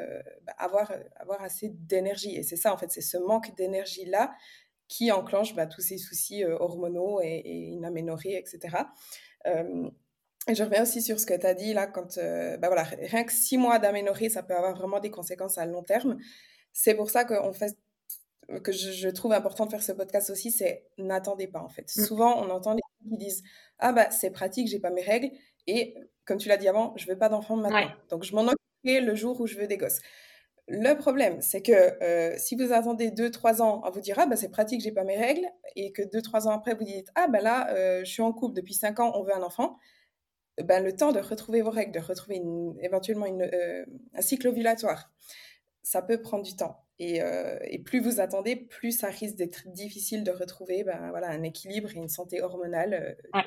bah, avoir avoir assez d'énergie. Et c'est ça en fait, c'est ce manque d'énergie là qui enclenche bah, tous ces soucis hormonaux et, et une aménorrhée, etc. Euh, et je reviens aussi sur ce que tu as dit là, quand, euh, bah voilà, rien que six mois d'aménorrhée, ça peut avoir vraiment des conséquences à long terme. C'est pour ça qu'on fait, que je, je, trouve important de faire ce podcast aussi, c'est n'attendez pas en fait. Mmh. Souvent, on entend des gens qui disent Ah bah c'est pratique, j'ai pas mes règles, et comme tu l'as dit avant, je veux pas d'enfant maintenant. Ouais. Donc je m'en occupe le jour où je veux des gosses. Le problème, c'est que euh, si vous attendez 2-3 ans à vous dire ah bah c'est pratique, j'ai pas mes règles, et que 2-3 ans après vous dites ah bah là euh, je suis en couple depuis 5 ans, on veut un enfant, ben le temps de retrouver vos règles, de retrouver une, éventuellement une, euh, un cycle ovulatoire, ça peut prendre du temps. Et, et plus vous attendez, plus ça risque d'être difficile de retrouver ben, voilà, un équilibre et une santé hormonale ouais.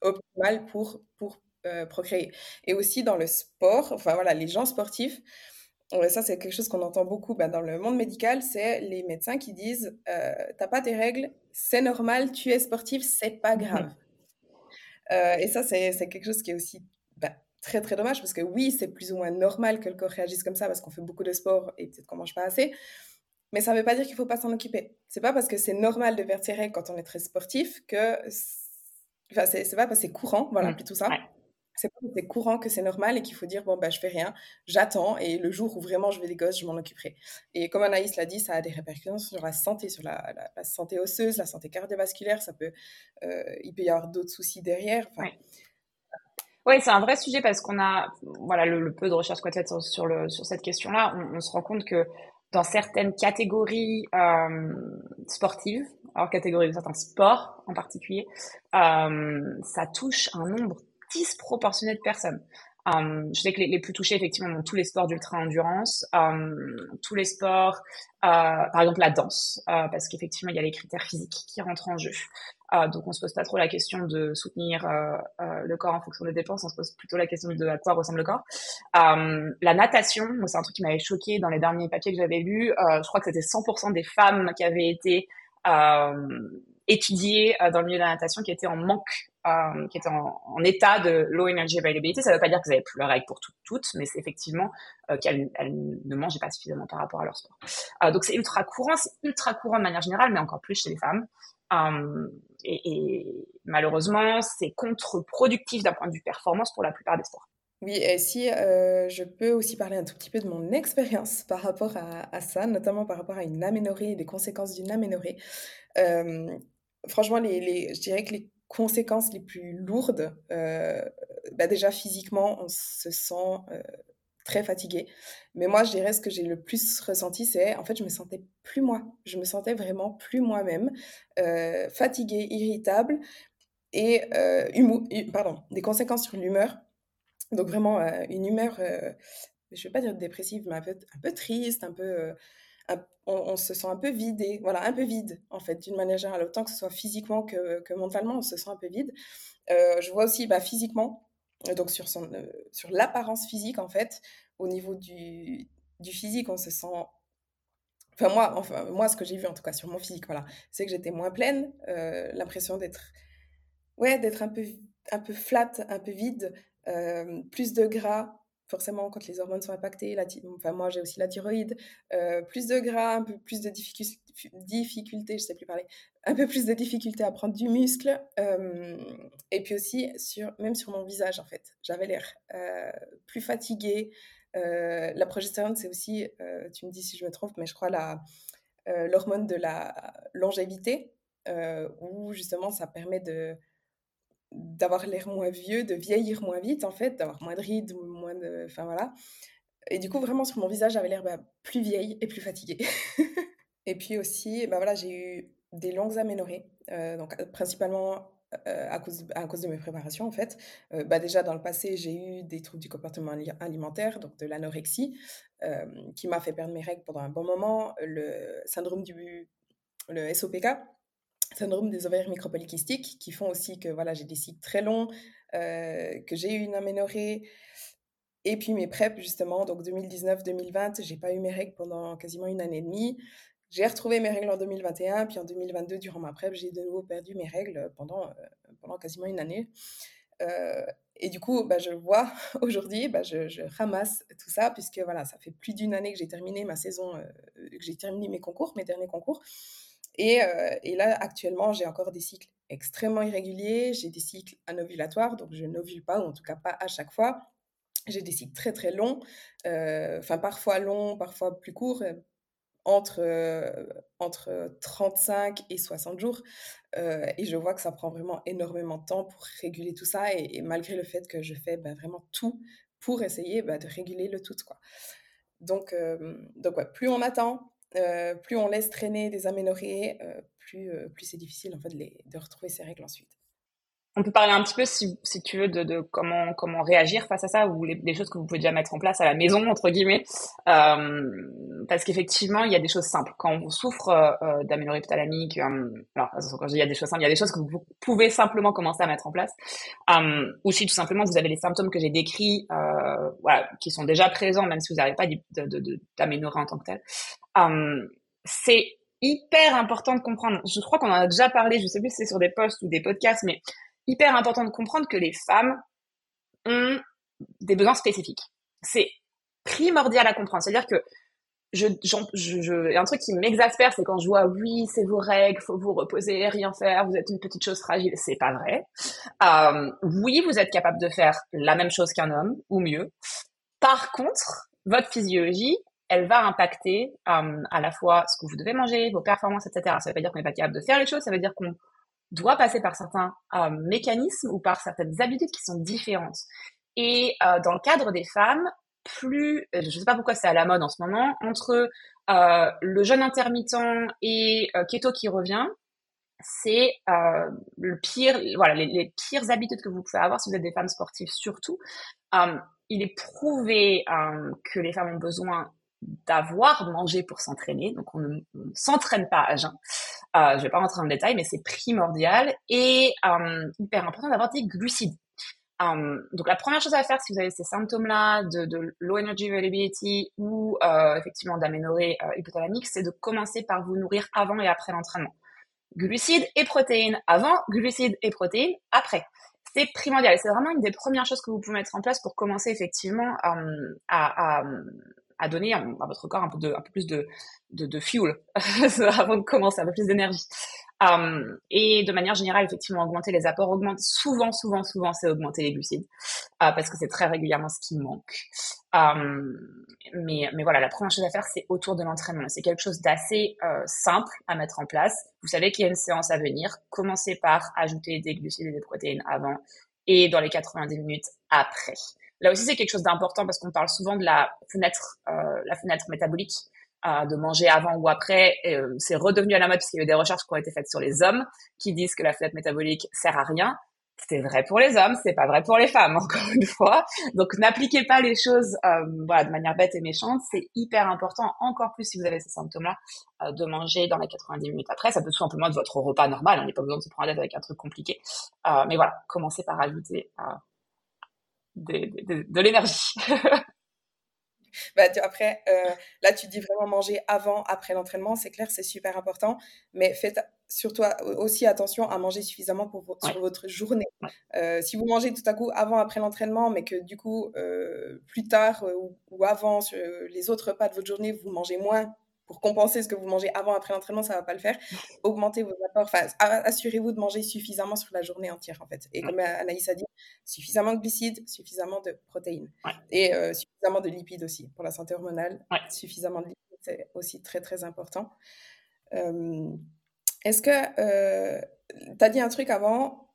optimale pour, pour procréer. Et aussi dans le sport, enfin voilà, les gens sportifs, Ouais, ça, c'est quelque chose qu'on entend beaucoup bah, dans le monde médical, c'est les médecins qui disent euh, T'as pas tes règles, c'est normal, tu es sportif, c'est pas grave. Mmh. Euh, et ça, c'est quelque chose qui est aussi bah, très très dommage parce que oui, c'est plus ou moins normal que le corps réagisse comme ça parce qu'on fait beaucoup de sport et peut-être qu'on mange pas assez. Mais ça ne veut pas dire qu'il faut pas s'en occuper. C'est pas parce que c'est normal de perdre ses règles quand on est très sportif que. Enfin, c'est pas parce que c'est courant, voilà, mmh. plutôt ça. Ouais c'est c'est courant que c'est normal et qu'il faut dire bon bah je fais rien, j'attends et le jour où vraiment je vais des gosses, je m'en occuperai. Et comme Anaïs l'a dit, ça a des répercussions sur la santé, sur la, santé osseuse, la santé cardiovasculaire, ça peut, euh, il peut y avoir d'autres soucis derrière. Enfin, ouais. Oui, c'est un vrai sujet parce qu'on a, voilà, le, peu de recherche qu'on a fait sur, sur, cette question-là, on, on, se rend compte que dans certaines catégories euh, sportives, alors catégories de certains sports en particulier, euh, ça touche un nombre disproportionné de personnes. Um, je sais que les, plus touchés, effectivement, sont tous les sports d'ultra-endurance, um, tous les sports, euh, par exemple la danse, euh, parce qu'effectivement, il y a les critères physiques qui rentrent en jeu. Euh, donc, on se pose pas trop la question de soutenir le corps en fonction des dépenses, on se pose plutôt la question de à quoi ressemble le corps. Um, la natation, c'est un truc qui m'avait choqué dans les derniers papiers que j'avais lus. Je crois que c'était 100% des femmes qui avaient été étudiées dans le milieu de la natation qui étaient en manque euh, qui est en, état de low energy availability. Ça ne veut pas dire que vous avez plus leurs règles pour tout, toutes, mais c'est effectivement euh, qu'elles ne mangeaient pas suffisamment par rapport à leur sport. Euh, donc c'est ultra courant, c'est ultra courant de manière générale, mais encore plus chez les femmes. Euh, et, malheureusement, c'est contre-productif d'un point de vue performance pour la plupart des sports. Oui, et si je peux aussi parler un tout petit peu de mon expérience [LAUGHS] par rapport à, ça, notamment par rapport à une aménorrhée et des conséquences d'une aménorrhée. Franchement, les, je dirais que les conséquences les plus lourdes, euh, bah déjà physiquement, on se sent euh, très fatigué. Mais moi, je dirais ce que j'ai le plus ressenti, c'est en fait, je me sentais plus moi. Je me sentais vraiment plus moi-même, euh, fatiguée, irritable et humour, pardon, des conséquences sur l'humeur. Donc vraiment une humeur, je ne vais pas dire dépressive, mais un peu, un peu triste, un peu on, se sent un peu vidé, voilà, un peu vide, en fait, d'une manière générale. Autant que ce soit physiquement que, que mentalement, on se sent un peu vide. Euh, je vois aussi bah, physiquement, euh, donc sur, son, euh, sur l'apparence physique, en fait, au niveau du, du physique, on se sent Enfin, moi, enfin, moi, ce que j'ai vu, en tout cas, sur mon physique, voilà, c'est que j'étais moins pleine, l'impression d'être ouais, d'être un peu, un peu flat, un peu vide, plus de gras, forcément quand les hormones sont impactées, la enfin moi j'ai aussi la thyroïde, euh, plus de gras, un peu plus de difficultés, je sais plus parler, un peu plus de difficultés à prendre du muscle, euh, et puis aussi sur, même sur mon visage en fait, j'avais l'air plus fatiguée. la progestérone c'est aussi, tu me dis si je me trompe, mais je crois la l'hormone de la longévité, où justement ça permet de d'avoir l'air moins vieux, de vieillir moins vite en fait, d'avoir moins de rides, moins de... Enfin voilà. Et du coup, vraiment sur mon visage, j'avais l'air bah, plus vieille et plus fatiguée. [LAUGHS] et puis aussi, bah voilà, j'ai eu des longues aménorrhées, euh, donc principalement euh, à, cause, à cause de mes préparations en fait. Euh, bah déjà dans le passé, j'ai eu des troubles du comportement alimentaire, donc de l'anorexie, qui m'a fait perdre mes règles pendant un bon moment, le syndrome du le SOPK, syndrome des ovaires micropolykystiques qui font aussi que voilà, j'ai des cycles très longs, euh, que j'ai eu une aménorrhée. Et puis mes PrEP, justement, donc 2019-2020, j'ai pas eu mes règles pendant quasiment une année et demie. J'ai retrouvé mes règles en 2021, puis en 2022, durant ma PrEP, j'ai de nouveau perdu mes règles pendant, euh, pendant quasiment une année. Euh, et du coup, bah, je vois [LAUGHS] aujourd'hui, bah, je, ramasse tout ça, puisque voilà, ça fait plus d'une année que j'ai terminé ma saison, que j'ai terminé mes concours, mes derniers concours. Et, là, actuellement, j'ai encore des cycles extrêmement irréguliers. J'ai des cycles anovulatoires, donc je n'ovule pas, ou en tout cas pas à chaque fois. J'ai des cycles très très longs, enfin parfois longs, parfois plus courts, euh, entre, entre 35 et 60 jours. et je vois que ça prend vraiment énormément de temps pour réguler tout ça, et, malgré le fait que je fais bah, vraiment tout pour essayer bah, de réguler le tout. Quoi. Donc, donc plus on attend, euh, plus on laisse traîner des aménorrhées, euh, plus, euh, plus c'est difficile en fait de, retrouver ces règles ensuite on peut parler un petit peu, si, tu veux, de, comment réagir face à ça ou les, les, choses que vous pouvez déjà mettre en place à la maison entre guillemets, parce qu'effectivement, il y a des choses simples. Quand on souffre euh, d'aménorrhée phthalamique, euh, alors quand je dis il y a des choses simples, il y a des choses que vous pouvez simplement commencer à mettre en place, ou si tout simplement vous avez les symptômes que j'ai décrits, qui sont déjà présents, même si vous n'avez pas d'aménorrhée en tant que tel. C'est hyper important de comprendre. Je crois qu'on en a déjà parlé, je sais plus si c'est sur des posts ou des podcasts, mais hyper important de comprendre que les femmes ont des besoins spécifiques. C'est primordial à comprendre. C'est-à-dire que je, je, je, un truc qui m'exaspère, c'est quand je vois oui, c'est vos règles, faut vous reposer, rien faire, vous êtes une petite chose fragile. C'est pas vrai. Euh, oui, vous êtes capable de faire la même chose qu'un homme ou mieux. Par contre, votre physiologie, elle va impacter euh, à la fois ce que vous devez manger, vos performances, etc. Ça veut pas dire qu'on n'est pas capable de faire les choses, ça veut dire qu'on doit passer par certains euh, mécanismes ou par certaines habitudes qui sont différentes. Et euh, dans le cadre des femmes, plus, je ne sais pas pourquoi c'est à la mode en ce moment, entre euh, le jeûne intermittent et euh, keto qui revient, c'est euh, le pire, voilà, les, les, pires habitudes que vous pouvez avoir si vous êtes des femmes sportives surtout. il est prouvé que les femmes ont besoin d'avoir mangé pour s'entraîner. Donc, on ne, s'entraîne pas à jeun. Euh, je vais pas rentrer dans le détail, mais c'est primordial et euh, hyper important d'avoir des glucides. Um, donc la première chose à faire si vous avez ces symptômes-là de, de, low energy availability ou euh, effectivement d'aménorrhée euh, hypothalamique, c'est de commencer par vous nourrir avant et après l'entraînement. Glucides et protéines avant, glucides et protéines après. C'est primordial. C'est vraiment une des premières choses que vous pouvez mettre en place pour commencer effectivement um, à, à, à donner à, votre corps un peu, de, un peu plus de, de, fuel [LAUGHS] avant de commencer, un peu plus d'énergie. Um, et de manière générale, effectivement, augmenter les apports, augmente souvent, souvent, souvent, c'est augmenter les glucides, uh, parce que c'est très régulièrement ce qui manque. Um, mais, mais voilà, la première chose à faire, c'est autour de l'entraînement. C'est quelque chose d'assez euh, simple à mettre en place. Vous savez qu'il y a une séance à venir. Commencez par ajouter des glucides et des protéines avant et dans les 90 minutes après. Là aussi, c'est quelque chose d'important parce qu'on parle souvent de la fenêtre, euh, la fenêtre métabolique, euh, de manger avant ou après. Euh, c'est redevenu à la mode parce qu'il y a eu des recherches qui ont été faites sur les hommes qui disent que la fenêtre métabolique sert à rien. C'est vrai pour les hommes, c'est pas vrai pour les femmes, [LAUGHS] encore une fois. Donc n'appliquez pas les choses euh, voilà, de manière bête et méchante. C'est hyper important, encore plus si vous avez ces symptômes-là, euh, de manger dans les 90 minutes après. Ça peut tout simplement être votre repas normal, on n'est pas besoin de se prendre la tête avec un truc compliqué. Euh, mais voilà, commencez par ajouter de, de, de l'énergie. [LAUGHS] Bah, après, euh, là, tu dis vraiment manger avant, après l'entraînement. C'est clair, c'est super important. Mais faites surtout aussi attention à manger suffisamment pour sur votre journée. Euh, si vous mangez tout à coup avant, après l'entraînement, mais que du coup, euh, plus tard ou, avant, sur les autres repas de votre journée, vous mangez moins pour compenser ce que vous mangez avant, après l'entraînement, ça ne va pas le faire. [LAUGHS] Augmentez vos apports. Enfin, assurez-vous de manger suffisamment sur la journée entière, en fait. Et comme Anaïs a dit, suffisamment de glucides, suffisamment de protéines. Et suffisamment de lipides aussi pour la santé hormonale. Suffisamment de lipides, c'est aussi très, très important. Est-ce que tu as dit un truc avant?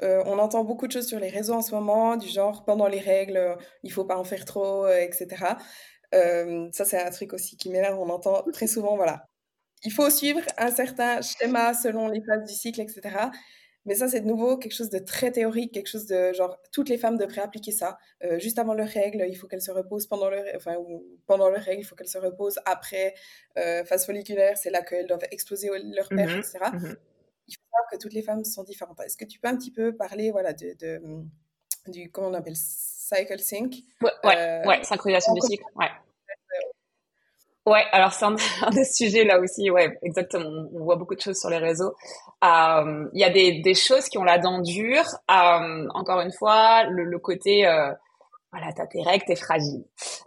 On entend beaucoup de choses sur les réseaux en ce moment, du genre pendant les règles, il faut pas en faire trop, etc. ça, c'est un truc aussi qui m'énerve. On entend très souvent, voilà, il faut suivre un certain schéma selon les phases du cycle, etc. Mais ça, c'est de nouveau quelque chose de très théorique, quelque chose de genre, toutes les femmes devraient appliquer ça. juste avant leurs règles, il faut qu'elles se reposent pendant leur, enfin, pendant leurs règles, il faut qu'elles se reposent après phase folliculaire, c'est là qu'elles doivent exploser leur père, mmh etc. Mmh il faut savoir que toutes les femmes sont différentes. Est-ce que tu peux un petit peu parler, voilà, de, de du, comment on appelle, cycle sync Ouais, ouais, synchronisation du cycle, ouais. Ouais, alors c'est [LAUGHS] un, des sujets là aussi, ouais, exactement. On, voit beaucoup de choses sur les réseaux. Euh, il y a des, des, choses qui ont la dent dure. Euh, encore une fois, le, le côté, euh, voilà, t'as tes règles, t'es fragile.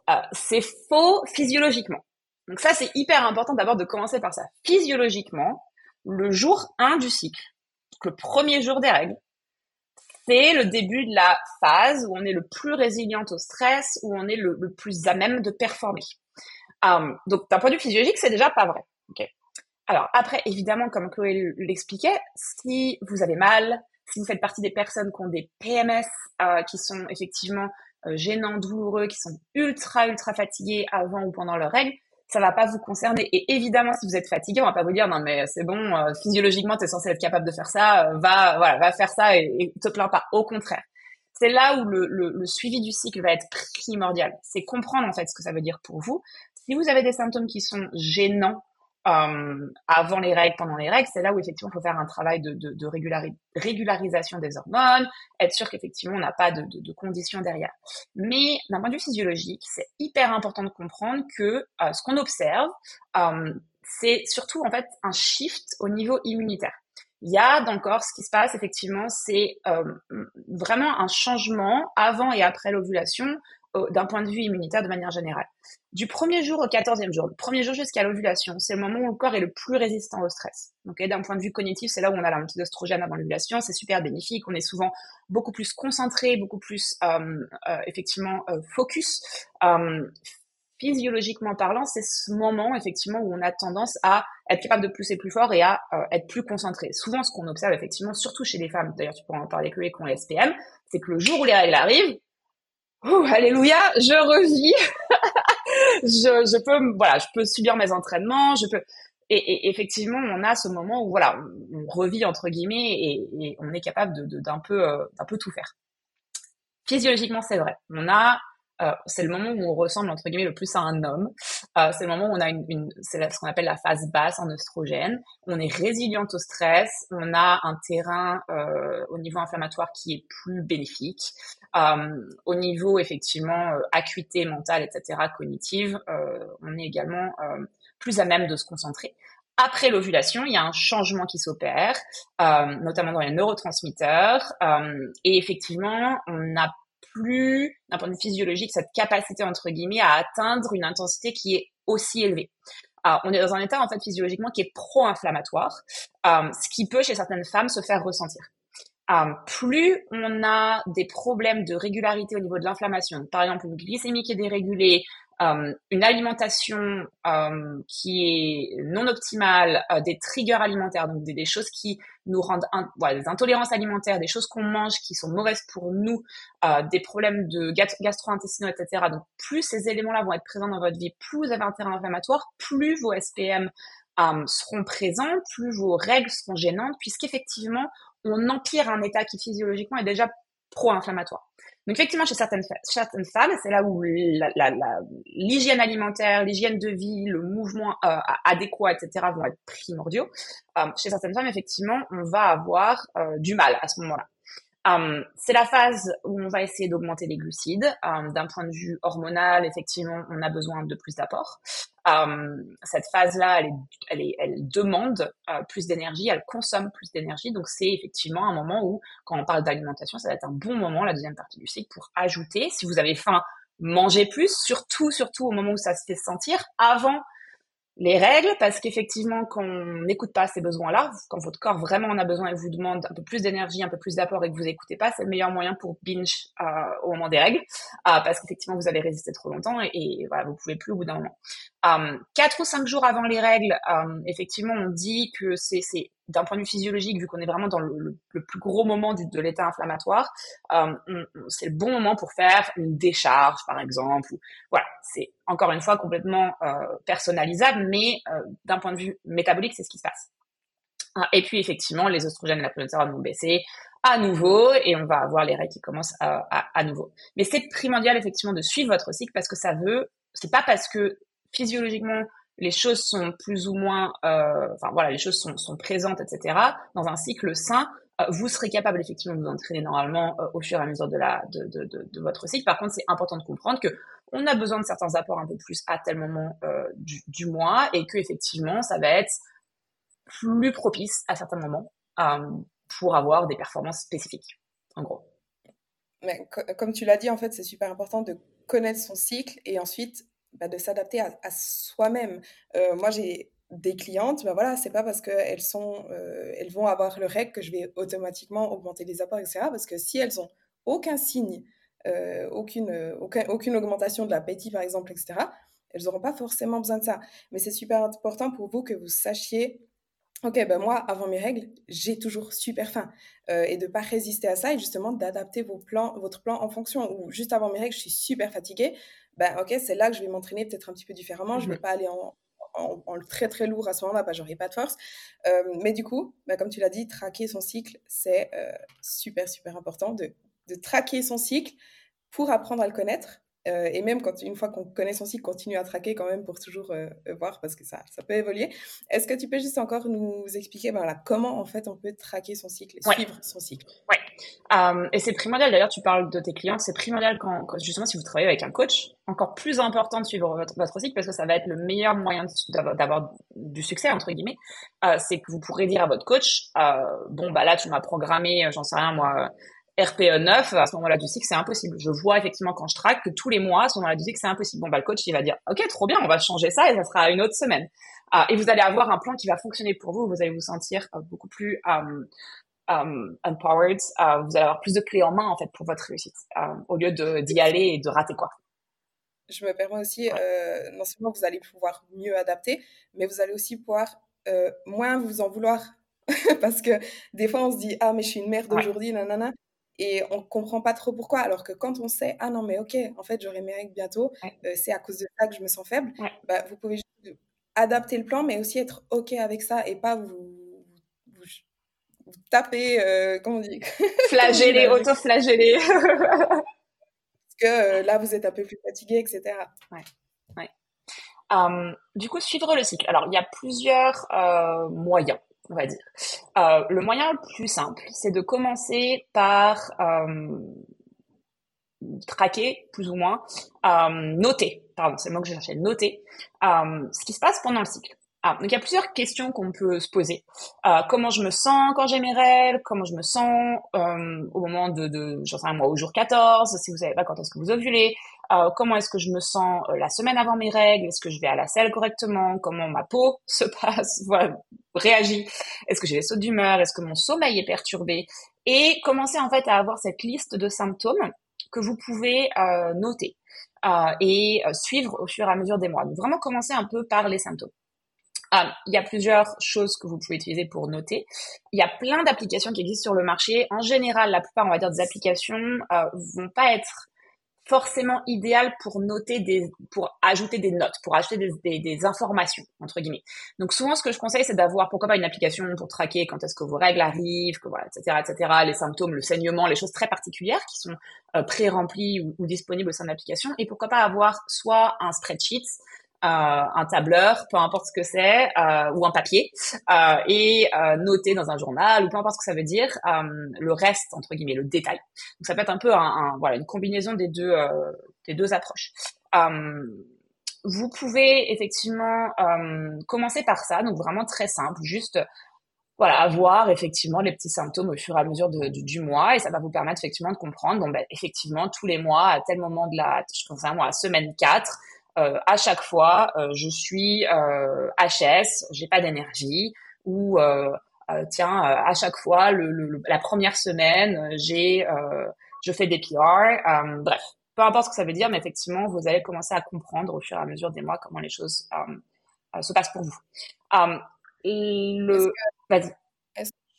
Euh, c'est faux physiologiquement. Donc ça, c'est hyper important d'abord de commencer par ça. Physiologiquement, le jour 1 du cycle, le premier jour des règles, c'est le début de la phase où on est le plus résilient au stress, où on est le, le plus à même de performer. Euh, donc, d'un point de vue physiologique, c'est déjà pas vrai. Okay. Alors après, évidemment, comme Chloé l'expliquait, si vous avez mal, si vous faites partie des personnes qui ont des PMS, euh, qui sont effectivement euh, gênants, douloureux, qui sont ultra, ultra fatigués avant ou pendant leur règle, ça va pas vous concerner. Et évidemment, si vous êtes fatigué, on va pas vous dire non mais c'est bon, euh, physiologiquement, tu es censé être capable de faire ça, euh, va voilà, va faire ça et, et te plains pas. Au contraire, c'est là où le, le, le, suivi du cycle va être primordial. C'est comprendre en fait ce que ça veut dire pour vous. Si vous avez des symptômes qui sont gênants euh, avant les règles, pendant les règles, c'est là où effectivement il faut faire un travail de, régularisation des hormones, être sûr qu'effectivement on n'a pas de, conditions derrière. Mais d'un point de vue physiologique, c'est hyper important de comprendre que euh, ce qu'on observe, euh, c'est surtout en fait un shift au niveau immunitaire. Il y a dans le corps, ce qui se passe effectivement, c'est vraiment un changement avant et après l'ovulation d'un point de vue immunitaire de manière générale. Du premier jour au quatorzième jour, le premier jour jusqu'à l'ovulation, c'est le moment où le corps est le plus résistant au stress. Donc, d'un point de vue cognitif, c'est là où on a la montée d'ostrogène avant l'ovulation, c'est super bénéfique, on est souvent beaucoup plus concentré, beaucoup plus euh, euh, effectivement euh, focus. physiologiquement parlant, c'est ce moment effectivement où on a tendance à être capable de pousser plus fort et à être plus concentré. Souvent, ce qu'on observe effectivement, surtout chez les femmes, d'ailleurs tu pourras en parler que les qui ont SPM, c'est que le jour où les règles arrivent, alléluia, je revis. [LAUGHS] je, je peux, voilà, je peux subir mes entraînements, je peux. Et, effectivement, on a ce moment où voilà, on, revit entre guillemets et, on est capable de d'un peu euh, d'un peu tout faire. Physiologiquement, c'est vrai. On a euh, c'est le moment où on ressemble entre guillemets le plus à un homme. Euh, c'est le moment où on a une, une c'est ce qu'on appelle la phase basse en oestrogène. On est résiliente au stress. On a un terrain euh, au niveau inflammatoire qui est plus bénéfique. Euh, au niveau effectivement euh, acuité mentale, etc., cognitive, on est également plus à même de se concentrer. Après l'ovulation, il y a un changement qui s'opère, notamment dans les neurotransmetteurs, et effectivement, on n'a plus, d'un point de vue physiologique, cette capacité, entre guillemets, à atteindre une intensité qui est aussi élevée. On est dans un état, en fait, physiologiquement qui est pro-inflammatoire, euh, ce qui peut, chez certaines femmes, se faire ressentir. Euh, plus on a des problèmes de régularité au niveau de l'inflammation, par exemple une glycémie qui est dérégulée, euh, une alimentation euh, qui est non optimale, euh, des triggers alimentaires, donc des, choses qui nous rendent des intolérances alimentaires, des choses qu'on mange qui sont mauvaises pour nous, des problèmes de gastro-intestinaux, etc. Donc plus ces éléments-là vont être présents dans votre vie, plus vous avez un terrain inflammatoire, plus vos SPM seront présents, plus vos règles seront gênantes, puisqu'effectivement, on empire un état qui physiologiquement est déjà pro-inflammatoire. Donc effectivement, chez certaines, certaines femmes, c'est là où l'hygiène alimentaire, l'hygiène de vie, le mouvement euh, adéquat, etc. vont être primordiaux. Euh, chez certaines femmes, effectivement, on va avoir euh, du mal à ce moment-là. Um, c'est la phase où on va essayer d'augmenter les glucides. Um, D'un point de vue hormonal, effectivement, on a besoin de plus d'apport. Um, cette phase-là, elle, demande plus d'énergie, elle consomme plus d'énergie. Donc c'est effectivement un moment où, quand on parle d'alimentation, ça va être un bon moment, la deuxième partie du cycle, pour ajouter, si vous avez faim, manger plus, surtout, surtout au moment où ça se fait sentir, avant les règles, parce qu'effectivement, quand on n'écoute pas ces besoins-là, quand votre corps vraiment en a besoin et vous demande un peu plus d'énergie, un peu plus d'apport et que vous n'écoutez pas, c'est le meilleur moyen pour binge euh, au moment des règles, euh, parce qu'effectivement, vous avez résisté trop longtemps et, et voilà, vous pouvez plus au bout d'un moment. Euh, quatre ou cinq jours avant les règles, euh, effectivement, on dit que c'est d'un point de vue physiologique, vu qu'on est vraiment dans le, plus gros moment de l'état inflammatoire, euh, c'est le bon moment pour faire une décharge, par exemple. Voilà, c'est encore une fois complètement euh, personnalisable, mais euh, d'un point de vue métabolique, c'est ce qui se passe. Ah, et puis effectivement, les oestrogènes et la progestérone vont baisser à nouveau et on va avoir les règles qui commencent à, à, à nouveau. Mais c'est primordial effectivement de suivre votre cycle parce que ça veut, c'est pas parce que physiologiquement les choses sont plus ou moins, euh, enfin voilà, les choses sont, sont, présentes, etc. Dans un cycle sain, euh, vous serez capable effectivement de vous entraîner normalement euh, au fur et à mesure de la de, de, de, votre cycle. Par contre, c'est important de comprendre que on a besoin de certains apports un peu plus à tel moment euh, du, du, mois et que effectivement, ça va être plus propice à certains moments euh, pour avoir des performances spécifiques. En gros. Mais comme tu l'as dit, en fait, c'est super important de connaître son cycle et ensuite bah, de s'adapter à, soi-même. Euh, moi, j'ai des clientes, ben voilà, c'est pas parce qu'elles sont, euh, elles vont avoir le règle que je vais automatiquement augmenter les apports, etc. Parce que si elles ont aucun signe, euh, aucune, aucun, aucune augmentation de l'appétit, par exemple, etc., elles n'auront pas forcément besoin de ça. Mais c'est super important pour vous que vous sachiez Ok, ben moi, avant mes règles, j'ai toujours super faim. Euh, et de ne pas résister à ça et justement d'adapter vos plans, votre plan en fonction. Ou juste avant mes règles, je suis super fatiguée. Ben ok, c'est là que je vais m'entraîner peut-être un petit peu différemment. Je ne vais pas aller en, en, en, très très lourd à ce moment-là, que j'aurai pas de force. Euh, mais du coup, ben, comme tu l'as dit, traquer son cycle, c'est euh, super super important de, de traquer son cycle pour apprendre à le connaître euh, et même quand une fois qu'on connaît son cycle, continue à traquer quand même pour toujours euh, voir parce que ça, ça peut évoluer. Est-ce que tu peux juste encore nous expliquer voilà, comment en fait on peut traquer son cycle et ouais. suivre son cycle? Ouais. Um, et c'est primordial d'ailleurs, tu parles de tes clients, c'est primordial quand, quand, justement si vous travaillez avec un coach, encore plus important de suivre votre, votre cycle parce que ça va être le meilleur moyen d'avoir du succès entre guillemets. Euh, c'est que vous pourrez dire à votre coach, euh, bon bah là tu m'as programmé, j'en sais rien moi RPE 9, à ce moment-là du cycle, c'est impossible. Je vois effectivement quand je traque que tous les mois, à ce moment-là du cycle, c'est impossible. Bon, bah, le coach, il va dire, OK, trop bien, on va changer ça et ça sera une autre semaine. Uh, et vous allez avoir un plan qui va fonctionner pour vous. Vous allez vous sentir uh, beaucoup plus um, um, empowered. Vous allez avoir plus de clés en main, en fait, pour votre réussite, au lieu d'y aller et de rater quoi. Je me permets aussi, euh, non seulement vous allez pouvoir mieux adapter, mais vous allez aussi pouvoir euh, moins vous en vouloir. [LAUGHS] Parce que des fois, on se dit, ah, mais je suis une merde ouais. aujourd'hui, nanana et on comprend pas trop pourquoi. Alors que quand on sait, ah non, mais ok, en fait, j'aurai mes règles bientôt, ouais. euh, c'est à cause de ça que je me sens faible, ouais. bah, vous pouvez juste adapter le plan, mais aussi être ok avec ça et pas vous, vous, vous taper, euh, comment on dit? [LAUGHS] Flageller, auto-flageller. Parce que euh, là, vous êtes un peu plus fatigué, etc. Ouais. ouais. Um, du coup, suivre le cycle. Alors, il y a plusieurs euh, moyens on va dire. Euh, le moyen le plus simple, c'est de commencer par euh, traquer, plus ou moins, euh, noter, pardon, c'est le mot que je cherchais, noter euh, ce qui se passe pendant le cycle. Ah, donc il y a plusieurs questions qu'on peut se poser. Euh, comment je me sens quand j'ai mes règles Comment je me sens euh, au moment de, de j'en sais un mois, au jour 14 Si vous savez pas quand est-ce que vous ovulez? Euh, Comment est-ce que je me sens euh, la semaine avant mes règles? Est-ce que je vais à la selle correctement? Comment ma peau [LAUGHS] se passe? Voilà, réagit Est-ce que j'ai des sauts d'humeur? Est-ce que mon sommeil est perturbé? Et commencer en fait à avoir cette liste de symptômes que vous pouvez euh, noter et suivre au fur et à mesure des mois. Donc vraiment commencer un peu par les symptômes. Um, il y a plusieurs choses que vous pouvez utiliser pour noter. Il y a plein d'applications qui existent sur le marché. En général, la plupart, on va dire, des applications euh, vont pas être forcément idéales pour noter des, pour ajouter des notes, pour ajouter des, des, des informations entre guillemets. Donc souvent, ce que je conseille, c'est d'avoir pourquoi pas une application pour traquer quand est-ce que vos règles arrivent, que voilà, etc., etc., les symptômes, le saignement, les choses très particulières qui sont euh, pré-remplies ou, ou disponibles au sein de l'application. Et pourquoi pas avoir soit un spreadsheet un tableur, peu importe ce que c'est, ou un papier, et noter dans un journal, ou peu importe ce que ça veut dire, le reste, entre guillemets, le détail. Donc ça peut être un peu un, une combinaison des deux, des deux approches. vous pouvez effectivement commencer par ça, donc vraiment très simple, juste voilà, voir effectivement les petits symptômes au fur et à mesure du, mois et ça va vous permettre effectivement de comprendre, bon, ben, effectivement, tous les mois, à tel moment de la, je pense à moi, à semaine 4, euh, à chaque fois, euh, je suis euh, HS, j'ai pas d'énergie, ou euh, euh, tiens, à chaque fois, le, le, la première semaine, j'ai, je fais des PR, bref, peu importe ce que ça veut dire, mais effectivement, vous allez commencer à comprendre au fur et à mesure des mois comment les choses se passent pour vous. le que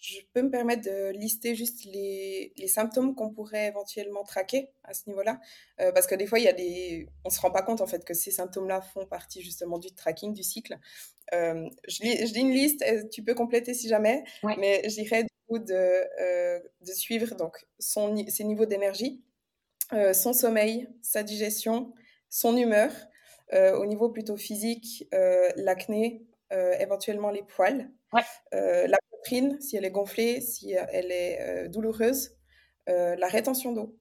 je peux me permettre de lister juste les, les symptômes qu'on pourrait éventuellement traquer à ce niveau-là? Euh, Parce que des fois, il y a des... on ne se rend pas compte en fait que ces symptômes-là font partie justement du tracking du cycle. Euh, je, lis, je, lis, une liste, tu peux compléter si jamais, mais je dirais du coup de, euh, de suivre donc son, ses niveaux d'énergie, euh, son sommeil, sa digestion, son humeur, euh, au niveau plutôt physique, l'acné, éventuellement les poils. Ouais. Euh, la poitrine, si elle est gonflée, si elle est euh, douloureuse, euh, la rétention d'eau.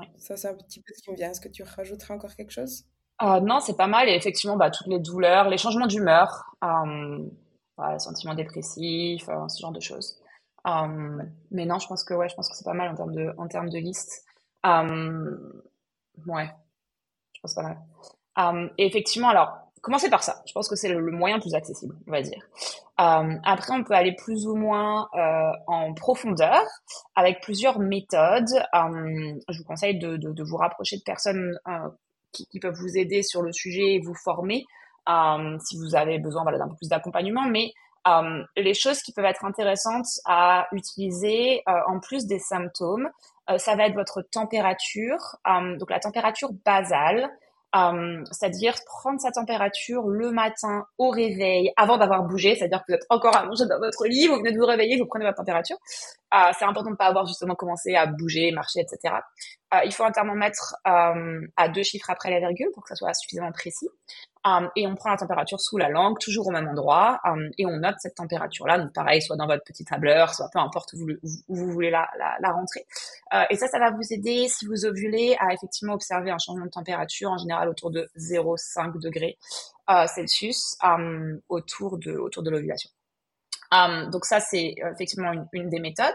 Ouais. Ça, c'est un petit peu ce qui me vient. Est-ce que tu rajouterais encore quelque chose? Euh, Non, c'est pas mal. Et effectivement, bah, toutes les douleurs, les changements d'humeur, euh, voilà, sentiments dépressifs, euh, ce genre de choses. Euh, mais non, je pense que ouais, je pense que c'est pas mal en termes de, en termes de liste. ouais, je pense pas mal. et effectivement, alors, commencez par ça. Je pense que c'est le, moyen plus accessible, on va dire. Euh, après, on peut aller plus ou moins euh, en profondeur avec plusieurs méthodes. Euh, je vous conseille de, vous rapprocher de personnes qui, peuvent vous aider sur le sujet et vous former si vous avez besoin d'un peu plus d'accompagnement. Mais les choses qui peuvent être intéressantes à utiliser en plus des symptômes, ça va être votre température, donc la température basale. Euh, c'est-à-dire prendre sa température le matin au réveil avant d'avoir bougé, c'est-à-dire que vous êtes encore allongé dans votre lit, vous venez de vous réveiller, vous prenez votre température. Euh, c'est important de ne pas avoir justement commencé à bouger, marcher, etc. Euh, il faut un thermomètre à deux chiffres après la virgule pour que ça soit suffisamment précis. Um, et on prend la température sous la langue, toujours au même endroit, um, et on note cette température-là. Donc pareil, soit dans votre petit tableur, soit peu importe où vous, voulez la, rentrer. Euh, et ça, ça va vous aider si vous ovulez à effectivement observer un changement de température, en général autour de 0,5 degrés euh, Celsius, autour de l'ovulation. Donc ça, c'est euh, effectivement une, des méthodes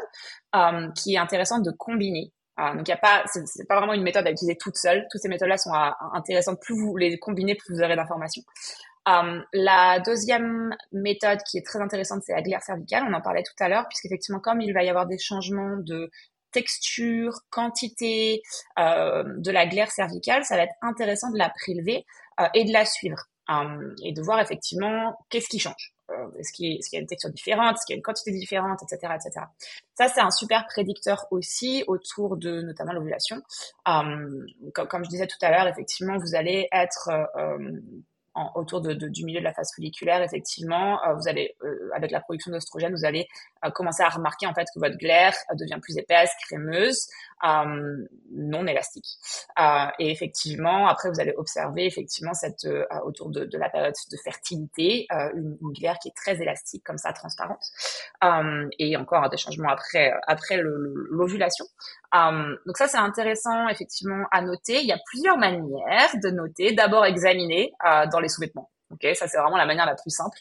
qui est intéressante de combiner ah, donc y a pas, c'est pas vraiment une méthode à utiliser toute seule. Toutes ces méthodes-là sont intéressantes. Plus vous les combinez, plus vous aurez d'informations. Um, la deuxième méthode qui est très intéressante, c'est la glaire cervicale. On en parlait tout à l'heure, puisqu'effectivement, comme il va y avoir des changements de texture, quantité euh, de la glaire cervicale, ça va être intéressant de la prélever euh, et de la suivre um, et de voir effectivement qu'est-ce qui change. Euh, est-ce qu'il y, a une texture différente, est-ce qu'il y a une quantité différente, etc., etc. Ça, c'est un super prédicteur aussi autour de notamment l'ovulation. Euh, comme, comme, je disais tout à l'heure, effectivement, vous allez être euh, en, autour de, de, du milieu de la phase folliculaire, effectivement, euh, vous allez, euh, avec la production d'oestrogène, vous allez euh, commencer à remarquer en fait que votre glaire devient plus épaisse, crémeuse, non élastique. et effectivement, après, vous allez observer effectivement cette autour de, de, la période de fertilité, une, une, glaire qui est très élastique, comme ça, transparente. et encore des changements après après l'ovulation. Donc ça, c'est intéressant effectivement à noter. Il y a plusieurs manières de noter. D'abord, examiner dans les sous-vêtements. Ok, ça c'est vraiment la manière la plus simple.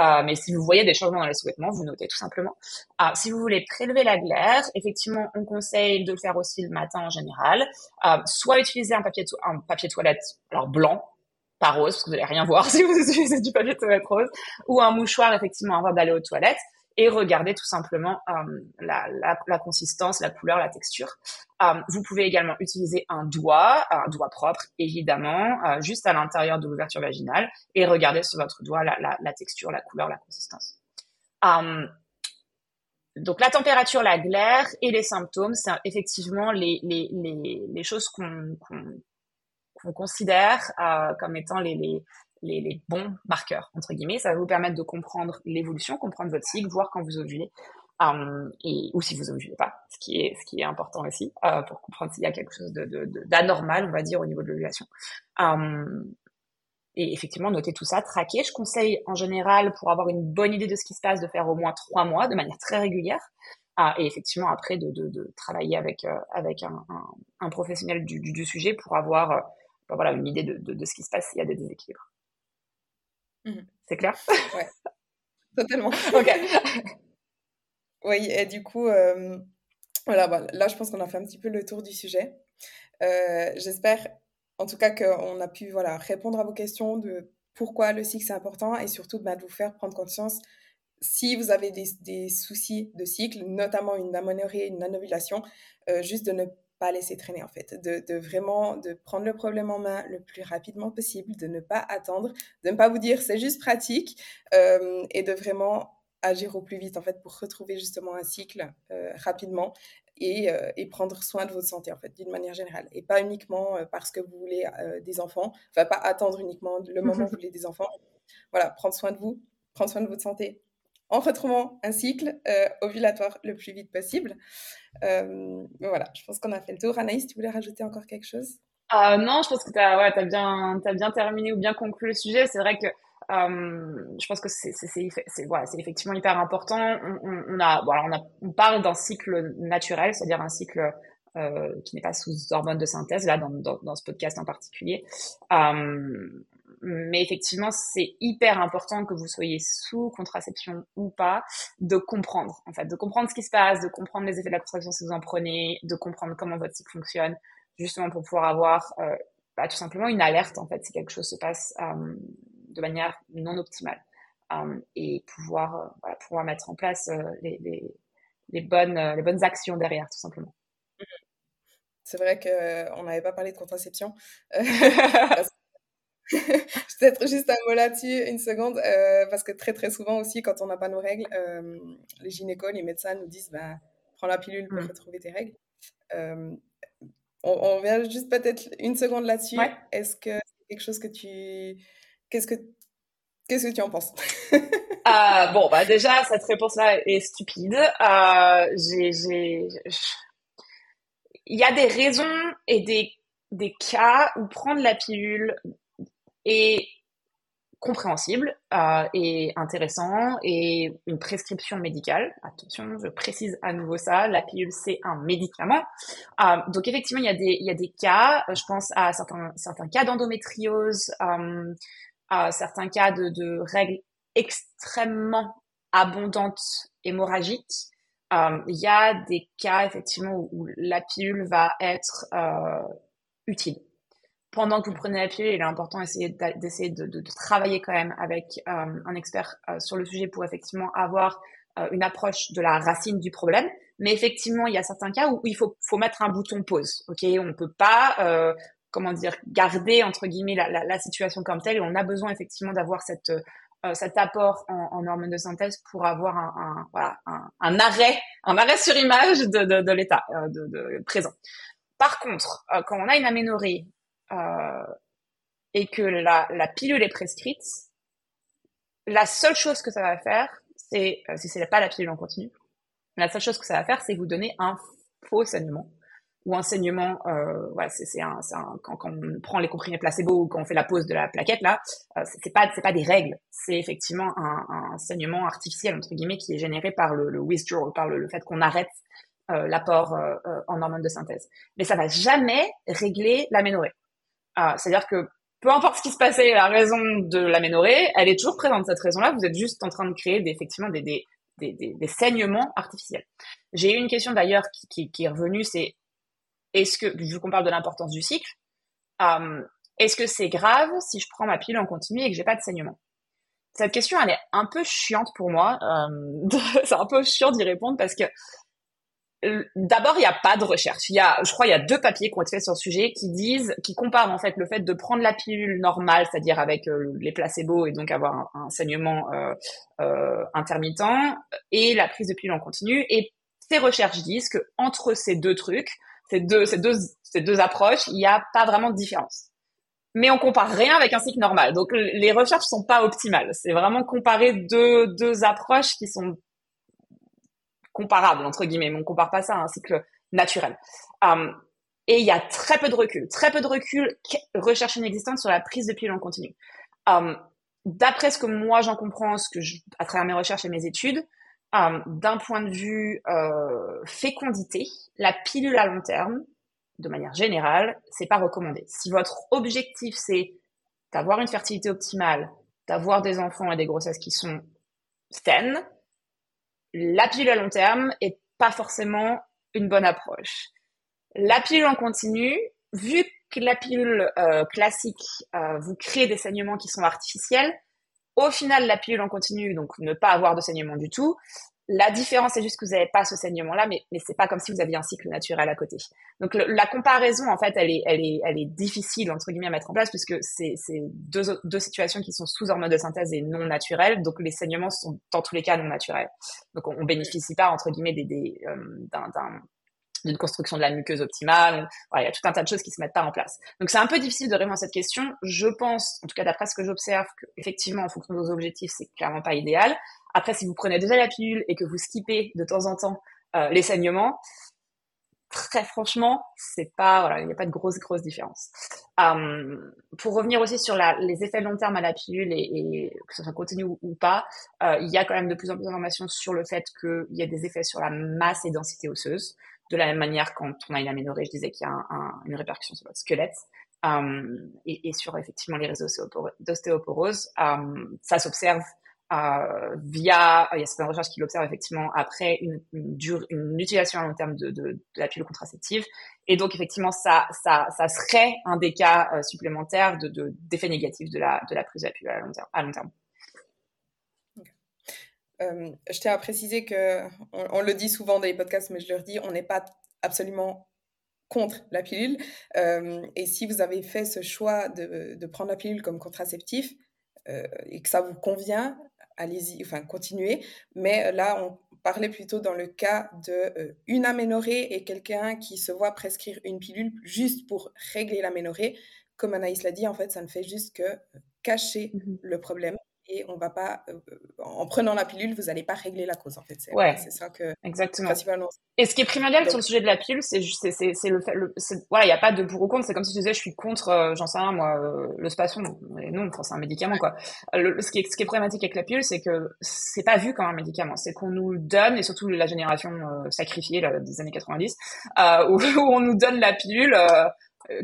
Euh, mais si vous voyez des changements dans les sous-vêtements, vous notez tout simplement. Euh, si vous voulez prélever la glaire, effectivement, on conseille de le faire aussi le matin en général. Euh, soit utiliser un papier, un papier toilette, alors blanc, pas rose, parce que vous n'allez rien voir [LAUGHS] si vous utilisez du papier toilette rose, ou un mouchoir effectivement avant d'aller aux toilettes et regarder tout simplement euh, la, consistance, la couleur, la texture. Euh, vous pouvez également utiliser un doigt, un doigt propre évidemment, euh, juste à l'intérieur de l'ouverture vaginale et regarder sur votre doigt la, texture, la couleur, la consistance. Donc la température, la glaire et les symptômes, c'est effectivement les, choses qu'on qu considère comme étant les, les, les, bons marqueurs, entre guillemets. Ça va vous permettre de comprendre l'évolution, comprendre votre cycle, voir quand vous ovulez, euh, et, ou si vous ovulez pas, ce qui est, ce qui est important aussi, euh, pour comprendre s'il y a quelque chose d'anormal, de, de, on va dire, au niveau de l'ovulation. Euh, et effectivement, noter tout ça, traquer. Je conseille en général, pour avoir une bonne idée de ce qui se passe, de faire au moins trois mois de manière très régulière. Ah, et effectivement, après, de, de, de travailler avec, euh, avec un, un, professionnel du, du, sujet pour avoir euh, ben voilà, une idée de, de, ce qui se passe s'il y a des déséquilibres. Mmh. C'est clair? Ouais, [LAUGHS] totalement. [LAUGHS] ok. [LAUGHS] oui, et du coup, euh, voilà, bah, là, je pense qu'on a fait un petit peu le tour du sujet. Euh, J'espère en tout cas qu'on a pu voilà, répondre à vos questions de pourquoi le cycle c'est important et surtout bah, de vous faire prendre conscience si vous avez des, des soucis de cycle, notamment une aménorrhée, une anovulation, euh, juste de ne pas laisser traîner en fait, de, de, vraiment de prendre le problème en main le plus rapidement possible, de ne pas attendre, de ne pas vous dire c'est juste pratique euh, et de vraiment agir au plus vite en fait pour retrouver justement un cycle euh, rapidement et, euh, et, prendre soin de votre santé en fait d'une manière générale et pas uniquement parce que vous voulez des enfants, enfin pas attendre uniquement le moment où vous [LAUGHS] voulez des enfants. Voilà, prendre soin de vous, prendre soin de votre santé en retrouvant un cycle euh, ovulatoire le plus vite possible. voilà, je pense qu'on a fait le tour. Anaïs, tu voulais rajouter encore quelque chose? Euh, non, je pense que tu as, bien, bien terminé ou bien conclu le sujet. C'est vrai que euh, je pense que c'est voilà, effectivement hyper important. On, a, on, parle d'un cycle naturel, c'est-à-dire un cycle euh, qui n'est pas sous hormones de synthèse, là, dans, dans ce podcast en particulier. Euh, mais effectivement, c'est hyper important que vous soyez sous contraception ou pas, de comprendre, en fait, de comprendre ce qui se passe, de comprendre les effets de la contraception si vous en prenez, de comprendre comment votre cycle fonctionne, justement pour pouvoir avoir euh, bah, tout simplement une alerte, en fait, si quelque chose se passe euh, de manière non optimale. Um, et pouvoir, euh, voilà, pouvoir mettre en place euh, les, les, les, bonnes, euh, les bonnes actions derrière, tout simplement. C'est vrai qu'on n'avait pas parlé de contraception. [LAUGHS] [LAUGHS] Peut-être juste un mot là-dessus, une seconde, euh, parce que très très souvent aussi, quand on n'a pas nos règles, euh, les gynécos, les médecins nous disent bah, prends la pilule pour mmh. retrouver tes règles. Euh, on, on revient juste peut-être une seconde là-dessus. Ouais. Est-ce que c'est quelque chose que tu. Qu'est-ce que Qu'est-ce que tu en penses? [LAUGHS] Euh, Bon, bah déjà, cette réponse-là est stupide. Euh, j'ai, Il y a des raisons et des, des cas où prendre la pilule est compréhensible euh, et intéressant et une prescription médicale. Attention, je précise à nouveau ça, la pilule c'est un médicament. Euh, donc effectivement, il y a des il y a des cas, je pense à certains certains cas d'endométriose, euh, à certains cas de, de règles extrêmement abondantes hémorragiques. Euh, il y a des cas effectivement où, où la pilule va être euh, utile pendant que vous prenez la pilule, il est important d'essayer de, de, travailler quand même avec euh, un expert euh, sur le sujet pour effectivement avoir euh, une approche de la racine du problème. Mais effectivement, il y a certains cas où il faut, faut mettre un bouton pause. Ok, on ne peut pas, comment dire, garder entre guillemets la, la, situation comme telle. Et on a besoin effectivement d'avoir cette cet apport en, en, hormones de synthèse pour avoir un, voilà, un, arrêt, un arrêt sur image de, de, l'état de, présent. Par contre, quand on a une aménorrhée et que la, la, pilule est prescrite, la seule chose que ça va faire, c'est, euh, si c'est pas la pilule en continu, la seule chose que ça va faire, c'est vous donner un faux saignement ou un saignement, euh, voilà, c'est, un, un quand, quand, on prend les comprimés placebo ou quand on fait la pause de la plaquette là, euh, c'est, pas c'est pas des règles, c'est effectivement un, un, saignement artificiel entre guillemets qui est généré par le, le withdrawal, par le, le fait qu'on arrête euh, l'apport euh, euh, en hormones de synthèse. Mais ça va jamais régler l'aménorrhée. Ah, c'est-à-dire que peu importe ce qui se passait, la raison de l'aménorrhée, elle est toujours présente, cette raison-là. Vous êtes juste en train de créer des, effectivement des, des, des, des, saignements artificiels. J'ai eu une question d'ailleurs qui, qui, qui, est revenue, c'est est-ce que, vu qu'on parle de l'importance du cycle, euh, est-ce que c'est grave si je prends ma pilule en continu et que j'ai pas de saignement? Cette question, elle est un peu chiante pour moi. Euh, [LAUGHS] c'est un peu chiant d'y répondre parce que D'abord, il n'y a pas de recherche. Il y a, je crois, il y a deux papiers qui ont été faits sur le sujet qui disent, qui comparent en fait le fait de prendre la pilule normale, c'est-à-dire avec euh, les placebos et donc avoir un, un saignement euh, euh, intermittent, et la prise de pilule en continu. Et ces recherches disent que entre ces deux trucs, ces deux, ces deux, ces deux approches, il n'y a pas vraiment de différence. Mais on compare rien avec un cycle normal. Donc les recherches sont pas optimales. C'est vraiment comparer deux, deux approches qui sont comparable entre guillemets, mais on compare pas ça à un cycle naturel. Um, et il y a très peu de recul, très peu de recul, recherche inexistante sur la prise de pilule en continu. D'après ce que moi j'en comprends, ce que je, à travers mes recherches et mes études, d'un point de vue fécondité, la pilule à long terme, de manière générale, c'est pas recommandé. Si votre objectif c'est d'avoir une fertilité optimale, d'avoir des enfants et des grossesses qui sont saines, la pilule à long terme est pas forcément une bonne approche. La pilule en continu, vu que la pilule euh, classique euh, vous crée des saignements qui sont artificiels, au final, la pilule en continu, donc ne pas avoir de saignement du tout, la différence, c'est juste que vous n'avez pas ce saignement-là, mais, mais c'est pas comme si vous aviez un cycle naturel à côté. Donc la comparaison, en fait, elle est, elle est, elle est difficile entre guillemets à mettre en place puisque c'est deux, deux situations qui sont sous hormones de synthèse et non naturelles. Donc les saignements sont dans tous les cas non naturels. Donc on, bénéficie pas entre guillemets des, des euh, d'un d'une construction de la muqueuse optimale. il y a tout un tas de choses qui se mettent pas en place. Donc c'est un peu difficile de répondre à cette question. Je pense, en tout cas d'après ce que j'observe, qu'effectivement, en fonction de vos objectifs, c'est clairement pas idéal. Après, si vous prenez déjà la pilule et que vous skippez de temps en temps euh, les saignements, très franchement, c'est pas, voilà, il n'y a pas de grosse, grosse différence. Um, pour revenir aussi sur la, les effets long terme à la pilule et, et que ce soit continu ou, pas, euh, il y a quand même de plus en plus d'informations sur le fait qu'il y a des effets sur la masse et densité osseuse. De la même manière, quand on a une aménorrhée, je disais qu'il y a un, un, une répercussion sur votre squelette. Um, et, sur effectivement les réseaux d'ostéoporose. Um, ça s'observe euh, via, il y a certaines recherches qui l'observent effectivement après une, une, utilisation à long terme de, la pilule contraceptive. Et donc effectivement, ça, serait un des cas euh, supplémentaires de, d'effets négatifs de la, de la prise de la pilule. À long terme. Euh, je tiens à préciser que on, on, le dit souvent dans les podcasts, mais je le redis, on n'est pas absolument contre la pilule. Euh, et si vous avez fait ce choix de, de prendre la pilule comme contraceptif, euh, et que ça vous convient, allez-y, enfin continuez. Mais là, on parlait plutôt dans le cas de une aménorrhée et quelqu'un qui se voit prescrire une pilule juste pour régler l'aménorrhée. Comme Anaïs l'a dit, en fait, ça ne fait juste que cacher mmh le problème et on va pas, euh, en prenant la pilule, vous n'allez pas régler la cause en fait. C'est ouais, ça que exactement. Principalement. Et ce qui est primordial sur le sujet de la pilule, c'est c'est le fait, le, voilà, il n'y a pas de pour ou contre. C'est comme si tu disais, je suis contre, euh, j'en sais rien moi, euh, le spasson. Non, c'est un médicament quoi. Le, ce qui est ce qui est problématique avec la pilule, c'est que c'est pas vu comme un médicament. C'est qu'on nous donne et surtout la génération sacrifiée là, des années 90, [LAUGHS] où, où, on nous donne la pilule euh,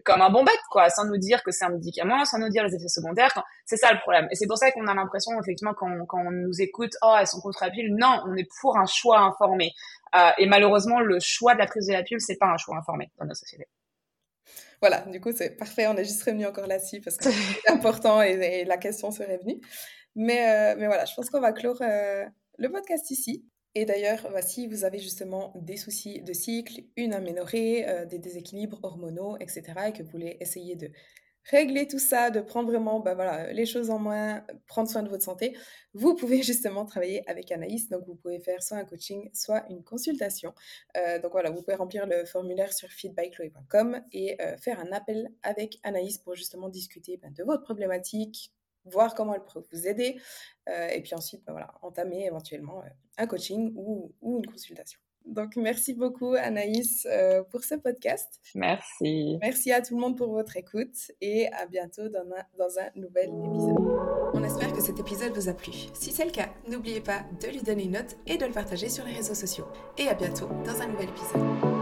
comme un bon bête, quoi, sans nous dire que c'est un médicament, sans nous dire les effets secondaires. C'est ça le problème. Et c'est pour ça qu'on a l'impression, effectivement, quand, quand, on nous écoute, oh, elles sont contre la pilule. Non, on est pour un choix informé. Euh, et malheureusement, le choix de la prise de la pilule, c'est pas un choix informé dans nos sociétés. Voilà, du coup, c'est parfait. On est juste revenu encore là-dessus parce que [LAUGHS] c'est important et, et, la question serait venue. Mais, euh, mais voilà, je pense qu'on va clore euh, le podcast ici. Et d'ailleurs, si vous avez justement des soucis de cycle, une aménorrhée, euh, des déséquilibres hormonaux, etc., et que vous voulez essayer de régler tout ça, de prendre vraiment bah, voilà, les choses en main, prendre soin de votre santé, vous pouvez justement travailler avec Anaïs. Donc, vous pouvez faire soit un coaching, soit une consultation. Euh, donc voilà, vous pouvez remplir le formulaire sur feedbackchloé.com et euh, faire un appel avec Anaïs pour justement discuter bah, de votre problématique, voir comment elle peut vous aider, euh, et puis ensuite, ben voilà, entamer éventuellement euh, un coaching ou, ou, une consultation. Donc, merci beaucoup, Anaïs, euh, pour ce podcast. Merci. Merci à tout le monde pour votre écoute et à bientôt dans un, dans un nouvel épisode. On espère que cet épisode vous a plu. Si c'est le cas, n'oubliez pas de lui donner une note et de le partager sur les réseaux sociaux. Et à bientôt dans un nouvel épisode.